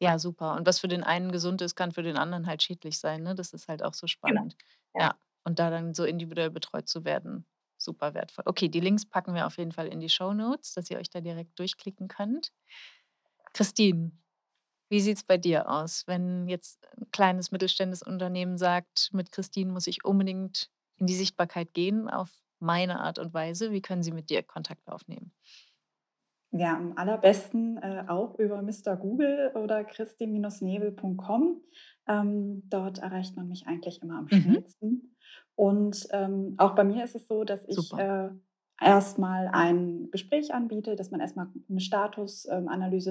Ja, super. Und was für den einen gesund ist, kann für den anderen halt schädlich sein, ne? Das ist halt auch so Genau. spannend. Ja. Ja. Und da dann so individuell betreut zu werden, super wertvoll. Okay, die Links packen wir auf jeden Fall in die Shownotes, dass ihr euch da direkt durchklicken könnt. Christine, wie sieht's bei dir aus, wenn jetzt 'n kleines mittelständisches Unternehmen sagt: „Mit Christine muss ich unbedingt in die Sichtbarkeit gehen auf meine Art und Weise“, wie können sie mit dir Kontakt aufnehmen? Ja, am allerbesten, äh, auch über Mr. Google oder christi-nebel.com. Ähm, dort erreicht man mich eigentlich immer am Mhm. schnellsten. Und, ähm, auch bei mir ist es so, dass ich, äh, erst mal ein Gespräch anbiete, dass man erst mal 'ne Status ähm,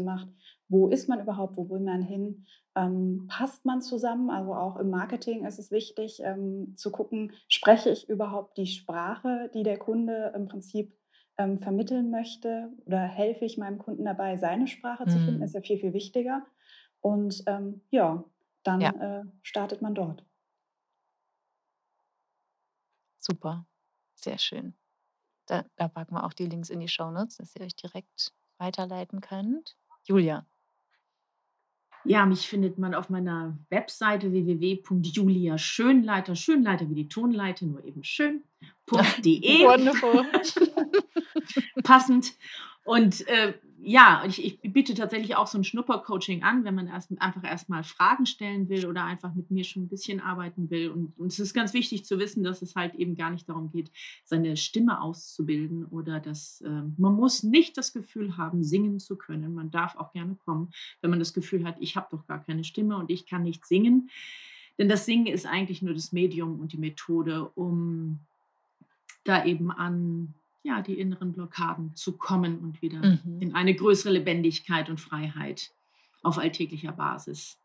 macht. Wo ist man überhaupt? Wo will man hin? Ähm, passt man zusammen? Also, auch im Marketing ist es wichtig, ähm, zu gucken, spreche ich überhaupt die Sprache, die der Kunde im Prinzip, ähm, vermitteln möchte oder helfe ich meinem Kunden dabei, seine Sprache zu finden, ist Mhm. ja viel, viel wichtiger. Und, ähm, ja, dann, Ja. äh, startet man dort. Super, sehr schön. Da da packen wir auch die Links in die Shownotes, dass ihr euch direkt weiterleiten könnt. Julia. Ja, mich findet man auf meiner Webseite www.juliaschönleiter Schönleiter wie die Tonleiter, nur eben schön.de. <laughs> Wonderful. <laughs> Passend. Und, äh, ja, ich ich biete tatsächlich auch so 'n Schnuppercoaching an, wenn man erst einfach erst mal Fragen stellen will oder einfach mit mir schon 'n bisschen arbeiten will. Und und es ist ganz wichtig zu wissen, dass es halt eben gar nicht darum geht, seine Stimme auszubilden oder dass ähm, man muss nicht das Gefühl haben, singen zu können. Man darf auch gerne kommen, wenn man das Gefühl hat: „Ich habe doch gar keine Stimme und ich kann nicht singen.“ Denn das Singen ist eigentlich nur das Medium und die Methode, um da eben an, ja, die inneren Blockaden zu kommen und wieder Mhm. in eine größere Lebendigkeit und Freiheit auf alltäglicher Basis,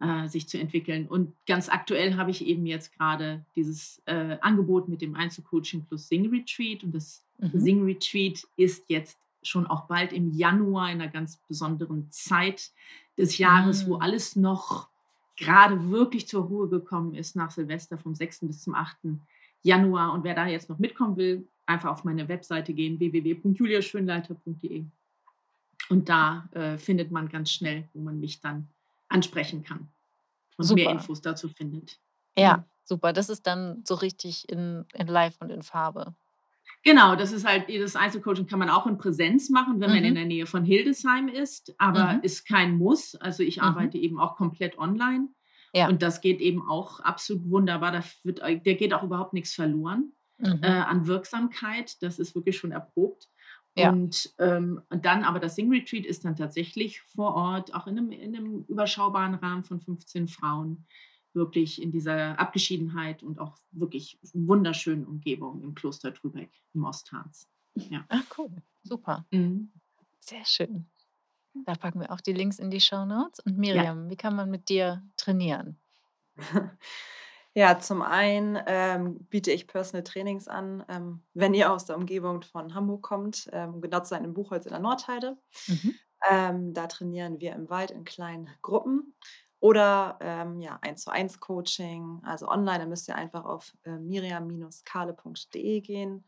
äh, sich zu entwickeln. Und ganz aktuell habe ich eben jetzt grade dieses, äh, Angebot mit dem Einzelcoaching plus Sing-Retreat und das Mhm. Sing-Retreat ist jetzt schon auch bald im Januar in 'ner ganz besonderen Zeit des Jahres, wo Mhm. alles noch grade wirklich zur Ruhe gekommen ist nach Silvester vom 6. bis zum 8. Januar. Und wer da jetzt noch mitkommen will, einfach auf meine Webseite gehen, www.juliaschönleiter.de. Und da, äh, findet man ganz schnell, wo man mich dann ansprechen kann und mehr Super. Infos dazu findet. Ja, Mhm. super. Das ist dann so richtig in in live und in Farbe. Genau, das ist halt das Einzelcoaching kann man auch in Präsenz machen, wenn man in Mhm. der Nähe von Hildesheim ist, aber Mhm. ist kein Muss. Also, ich Mhm. arbeite eben auch komplett online Ja. und das geht eben auch absolut wunderbar. Da wird da geht auch überhaupt nix verloren, äh, Mhm. an Wirksamkeit. Das ist wirklich schon erprobt. Ja. Und, ähm und dann aber das Sing-Retreat ist dann tatsächlich vor Ort, auch in 'nem in 'nem überschaubaren Rahmen von 15 Frauen, wirklich in dieser Abgeschiedenheit und auch wirklich wunderschönen Umgebung im Kloster Trübeck im Ostharz. Ja. Ach cool, super. Mhm. Sehr schön. Da packen wir auch die Links in die Shownotes. Und Ja. Miriam, wie kann man mit dir trainieren? <laughs> Ja, zum einen, ähm, biete ich Personal Trainings an, ähm, wenn ihr aus der Umgebung von Hamburg kommt, ähm, um genau zu sein in Buchholz in der Nordheide. Mhm. Ähm, da trainieren wir im Wald in kleinen Gruppen oder, ähm, ja, Eins-zu-eins Coaching, also online. Da müsst ihr einfach auf, äh, miriam-kahle.de gehen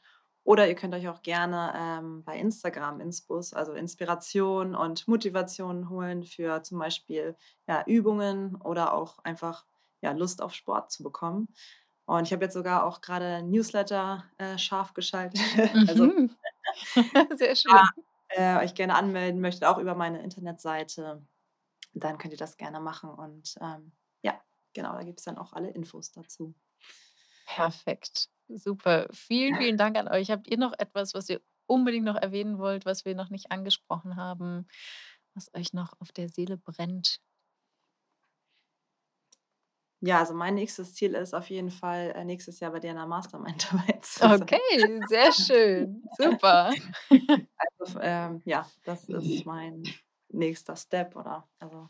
oder ihr könnt euch auch gerne, ähm, bei Instagram Inspus, also Inspiration und Motivation holen für zum Beispiel, ja, Übungen oder auch einfach, ja, Lust auf Sport zu bekommen. Und ich habe jetzt sogar auch gerade Newsletter, äh, scharf geschaltet. <laughs> Also Mhm. <laughs> Sehr <laughs> ja, schön. äh, euch gerne anmelden möchtet, auch über meine Internetseite, dann könnt ihr das gerne machen und, ähm, ja, genau, da gibt's dann auch alle Infos dazu. Perfekt. Super. Vielen, vielen Dank an euch. Habt ihr noch etwas, was ihr unbedingt noch erwähnen wollt, was wir noch nicht angesprochen haben, was euch noch auf der Seele brennt? Ja, also mein nächstes Ziel ist auf jeden Fall, äh, nächstes Jahr bei der Mastermind <laughs> dabei zu sein. Okay, sehr schön. Super. <laughs> Also, ähm, ja, das ist mein nächster Step oder also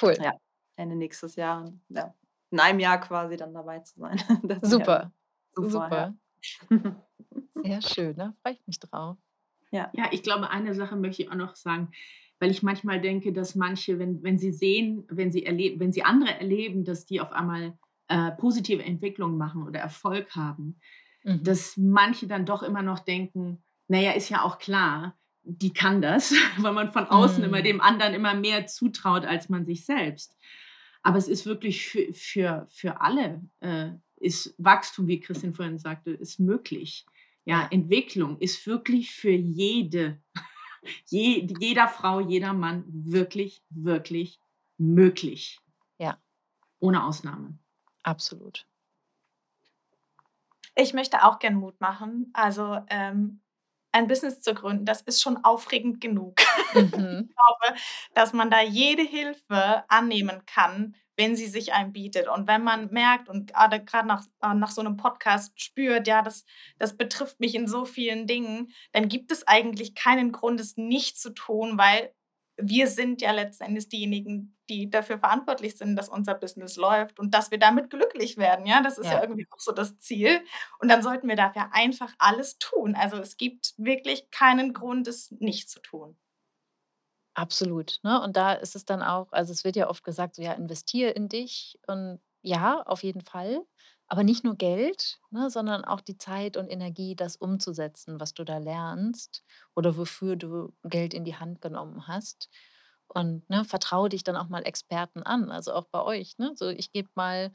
Cool. ja, Ende nächstes Jahr, ja, in einem Jahr quasi dann dabei zu sein. <laughs> Das Super. Super, Super. ja. <laughs> Sehr schön, da freue ich mich drauf. Ja. Ja, ich glaube, eine Sache möchte ich auch noch sagen, weil ich manchmal denke, dass manche, wenn wenn sie sehen wenn sie erleben wenn sie andere erleben, dass die auf einmal, äh, positive Entwicklungen machen oder Erfolg haben, Mhm. dass manche dann doch immer noch denken: „Na ja, ist ja auch klar, die kann das“, <laughs> weil man von außen immer Mhm. dem anderen immer mehr zutraut als man sich selbst. Aber es ist wirklich für für für alle, äh, ist Wachstum, wie Christine vorhin sagte, ist möglich. Ja, Ja. Entwicklung ist wirklich für jede <laughs> je jeder Frau, jeder Mann wirklich, wirklich möglich. Ja. Ohne Ausnahme. Absolut. Ich möchte auch gern Mut machen. Also, ähm, ein Business zu gründen, das ist schon aufregend genug. <laughs> Mhm. Ich glaube, dass man da jede Hilfe annehmen kann, wenn sie sich einem bietet. Und wenn man merkt und grad nach äh, nach so 'nem Podcast spürt: „Ja, das das betrifft mich in so vielen Dingen“, dann gibt es eigentlich keinen Grund, es nicht zu tun, weil wir sind ja letzten Endes diejenigen, die dafür verantwortlich sind, dass unser Business läuft und dass wir damit glücklich werden, ja? Das ist ja Ja. irgendwie auch so das Ziel. Und dann sollten wir dafür einfach alles tun. Also, es gibt wirklich keinen Grund, es nicht zu tun. Absolut, ne? Und da ist es dann auch also, es wird ja oft gesagt so: „Ja, investiere in dich.“ Und ja, auf jeden Fall, aber nicht nur Geld, ne, sondern auch die Zeit und Energie, das umzusetzen, was du da lernst oder wofür du Geld in die Hand genommen hast. Und, ne, vertraue dich dann auch mal Experten an, also auch bei euch, ne? So, ich gebe mal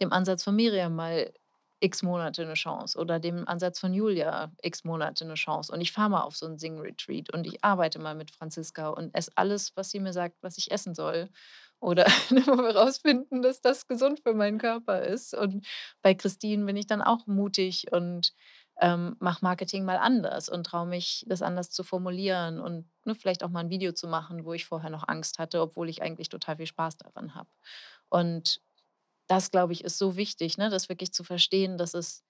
dem Ansatz von Miriam mal X Monate 'ne Chance oder dem Ansatz von Julia X Monate 'ne Chance. Und ich fahre mal auf so 'n Sing-Retreat und ich arbeite mal mit Franziska und esse alles, was sie mir sagt, was ich essen soll. Oder <laughs> ne, wo wir rausfinden, dass das gesund für meinen Körper ist. Und bei Christine bin ich dann auch mutig und, ähm, mache Marketing mal anders und traue mich, das anders zu formulieren und, ne, vielleicht auch mal 'n Video zu machen, wo ich vorher noch Angst hatte, obwohl ich eigentlich total viel Spaß daran habe. Und das, glaube ich, ist so wichtig, ne, das wirklich zu verstehen, dass es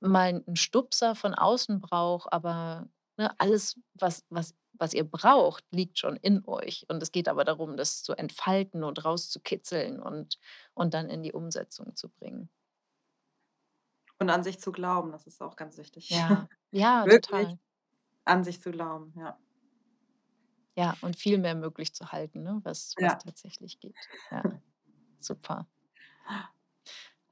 mal 'n Stupser von außen braucht, aber, ne, alles, was was was ihr braucht, liegt schon in euch. Und es geht aber darum, das zu entfalten und rauszukitzeln und und dann in die Umsetzung zu bringen. Und an sich zu glauben, das ist auch ganz wichtig. Ja, ja, <laughs> Wirklich total. an sich zu glauben, ja. Ja, und viel mehr möglich zu halten, ne, was was Ja. tatsächlich geht. Ja, super.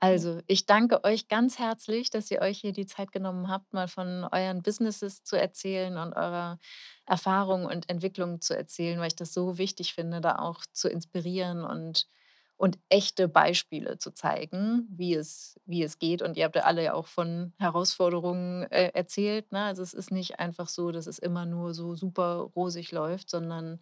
Also, ich danke euch ganz herzlich, dass ihr euch hier die Zeit genommen habt, mal von euren Businesses zu erzählen und eurer Erfahrung und Entwicklung zu erzählen, weil ich das so wichtig finde, da auch zu inspirieren und und echte Beispiele zu zeigen, wie es wie es geht. Und ihr habt ja alle ja auch von Herausforderungen, äh, erzählt, ne? Also, es ist nicht einfach so, dass es immer nur so super rosig läuft, sondern,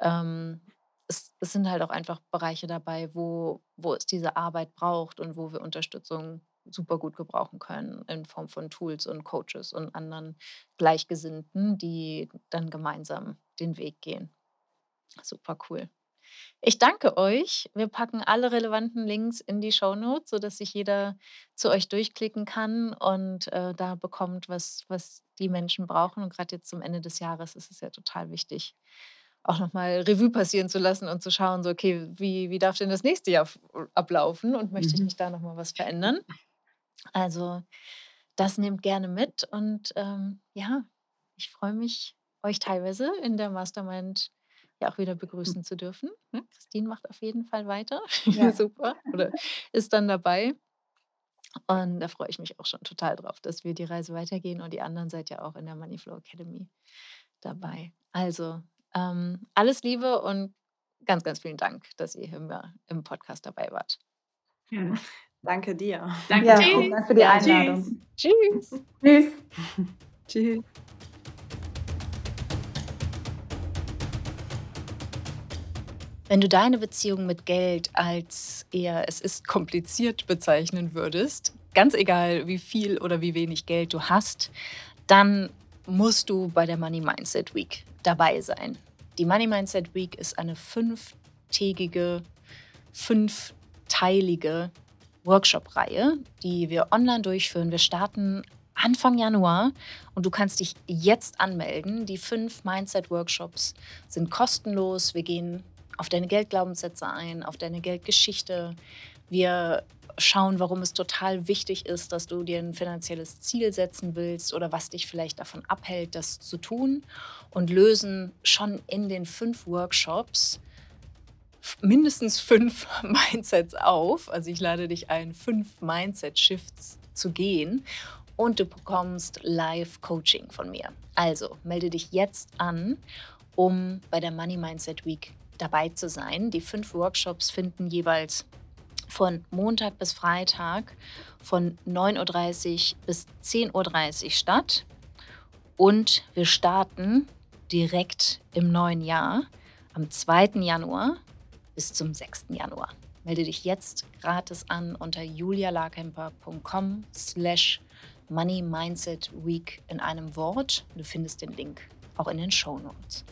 ähm, es es sind halt auch einfach Bereiche dabei, wo wo es diese Arbeit braucht und wo wir Unterstützung super gut gebrauchen können in Form von Tools und Coaches und anderen Gleichgesinnten, die dann gemeinsam den Weg gehen. Super cool. Ich danke euch. Wir packen alle relevanten Links in die Shownotes, sodass sich jeder zu euch durchklicken kann und, äh, da bekommt, was was die Menschen brauchen. Und grad jetzt zum Ende des Jahres ist es ja total wichtig, auch nochmal Revue passieren zu lassen und zu schauen, so, okay, wie, wie darf denn das nächste Jahr ablaufen und möchte ich Mhm. nicht da nochmal was verändern? Also, das nehmt gerne mit und ähm, ja, ich freue mich, euch teilweise in der Mastermind ja auch wieder begrüßen zu dürfen. Ne? Christine macht auf jeden Fall weiter. Ja. <laughs> Super. Oder ist dann dabei. Und da freue ich mich auch schon total drauf, dass wir die Reise weitergehen und die anderen seid ja auch in der Moneyflow Academy dabei. Also, ähm, alles Liebe und ganz, ganz vielen Dank, dass ihr hier im Podcast dabei wart. Gerne. Danke dir. Danke Ja, dir. vielen Dank für die Ja, Einladung. Tschüss. Tschüss. <laughs> Tschüss. Wenn du deine Beziehung mit Geld als eher es ist kompliziert bezeichnen würdest, ganz egal wie viel oder wie wenig Geld du hast, dann musst du bei der Money Mindset Week dabei sein. Die Money Mindset Week ist eine fünftägige, fünfteilige Workshop-Reihe, die wir online durchführen. Wir starten Anfang Januar und du kannst dich jetzt anmelden. Die fünf Mindset-Workshops sind kostenlos. Wir gehen auf deine Geldglaubenssätze ein, auf deine Geldgeschichte. Wir schauen, warum es total wichtig ist, dass du dir ein finanzielles Ziel setzen willst oder was dich vielleicht davon abhält, das zu tun und lösen schon in den fünf Workshops mindestens fünf <laughs> Mindsets auf. Also ich lade dich ein, fünf Mindset-Shifts zu gehen und du bekommst Live-Coaching von mir. Also melde dich jetzt an, um bei der Money Mindset Week dabei zu sein. Die fünf Workshops finden jeweils von Montag bis Freitag von 9.30 Uhr bis 10.30 Uhr statt. Und wir starten direkt im neuen Jahr am 2. Januar bis zum 6. Januar. Melde dich jetzt gratis an unter julialarkemper.com slash Money Mindset Week in einem Wort. Du findest den Link auch in den Show Notes.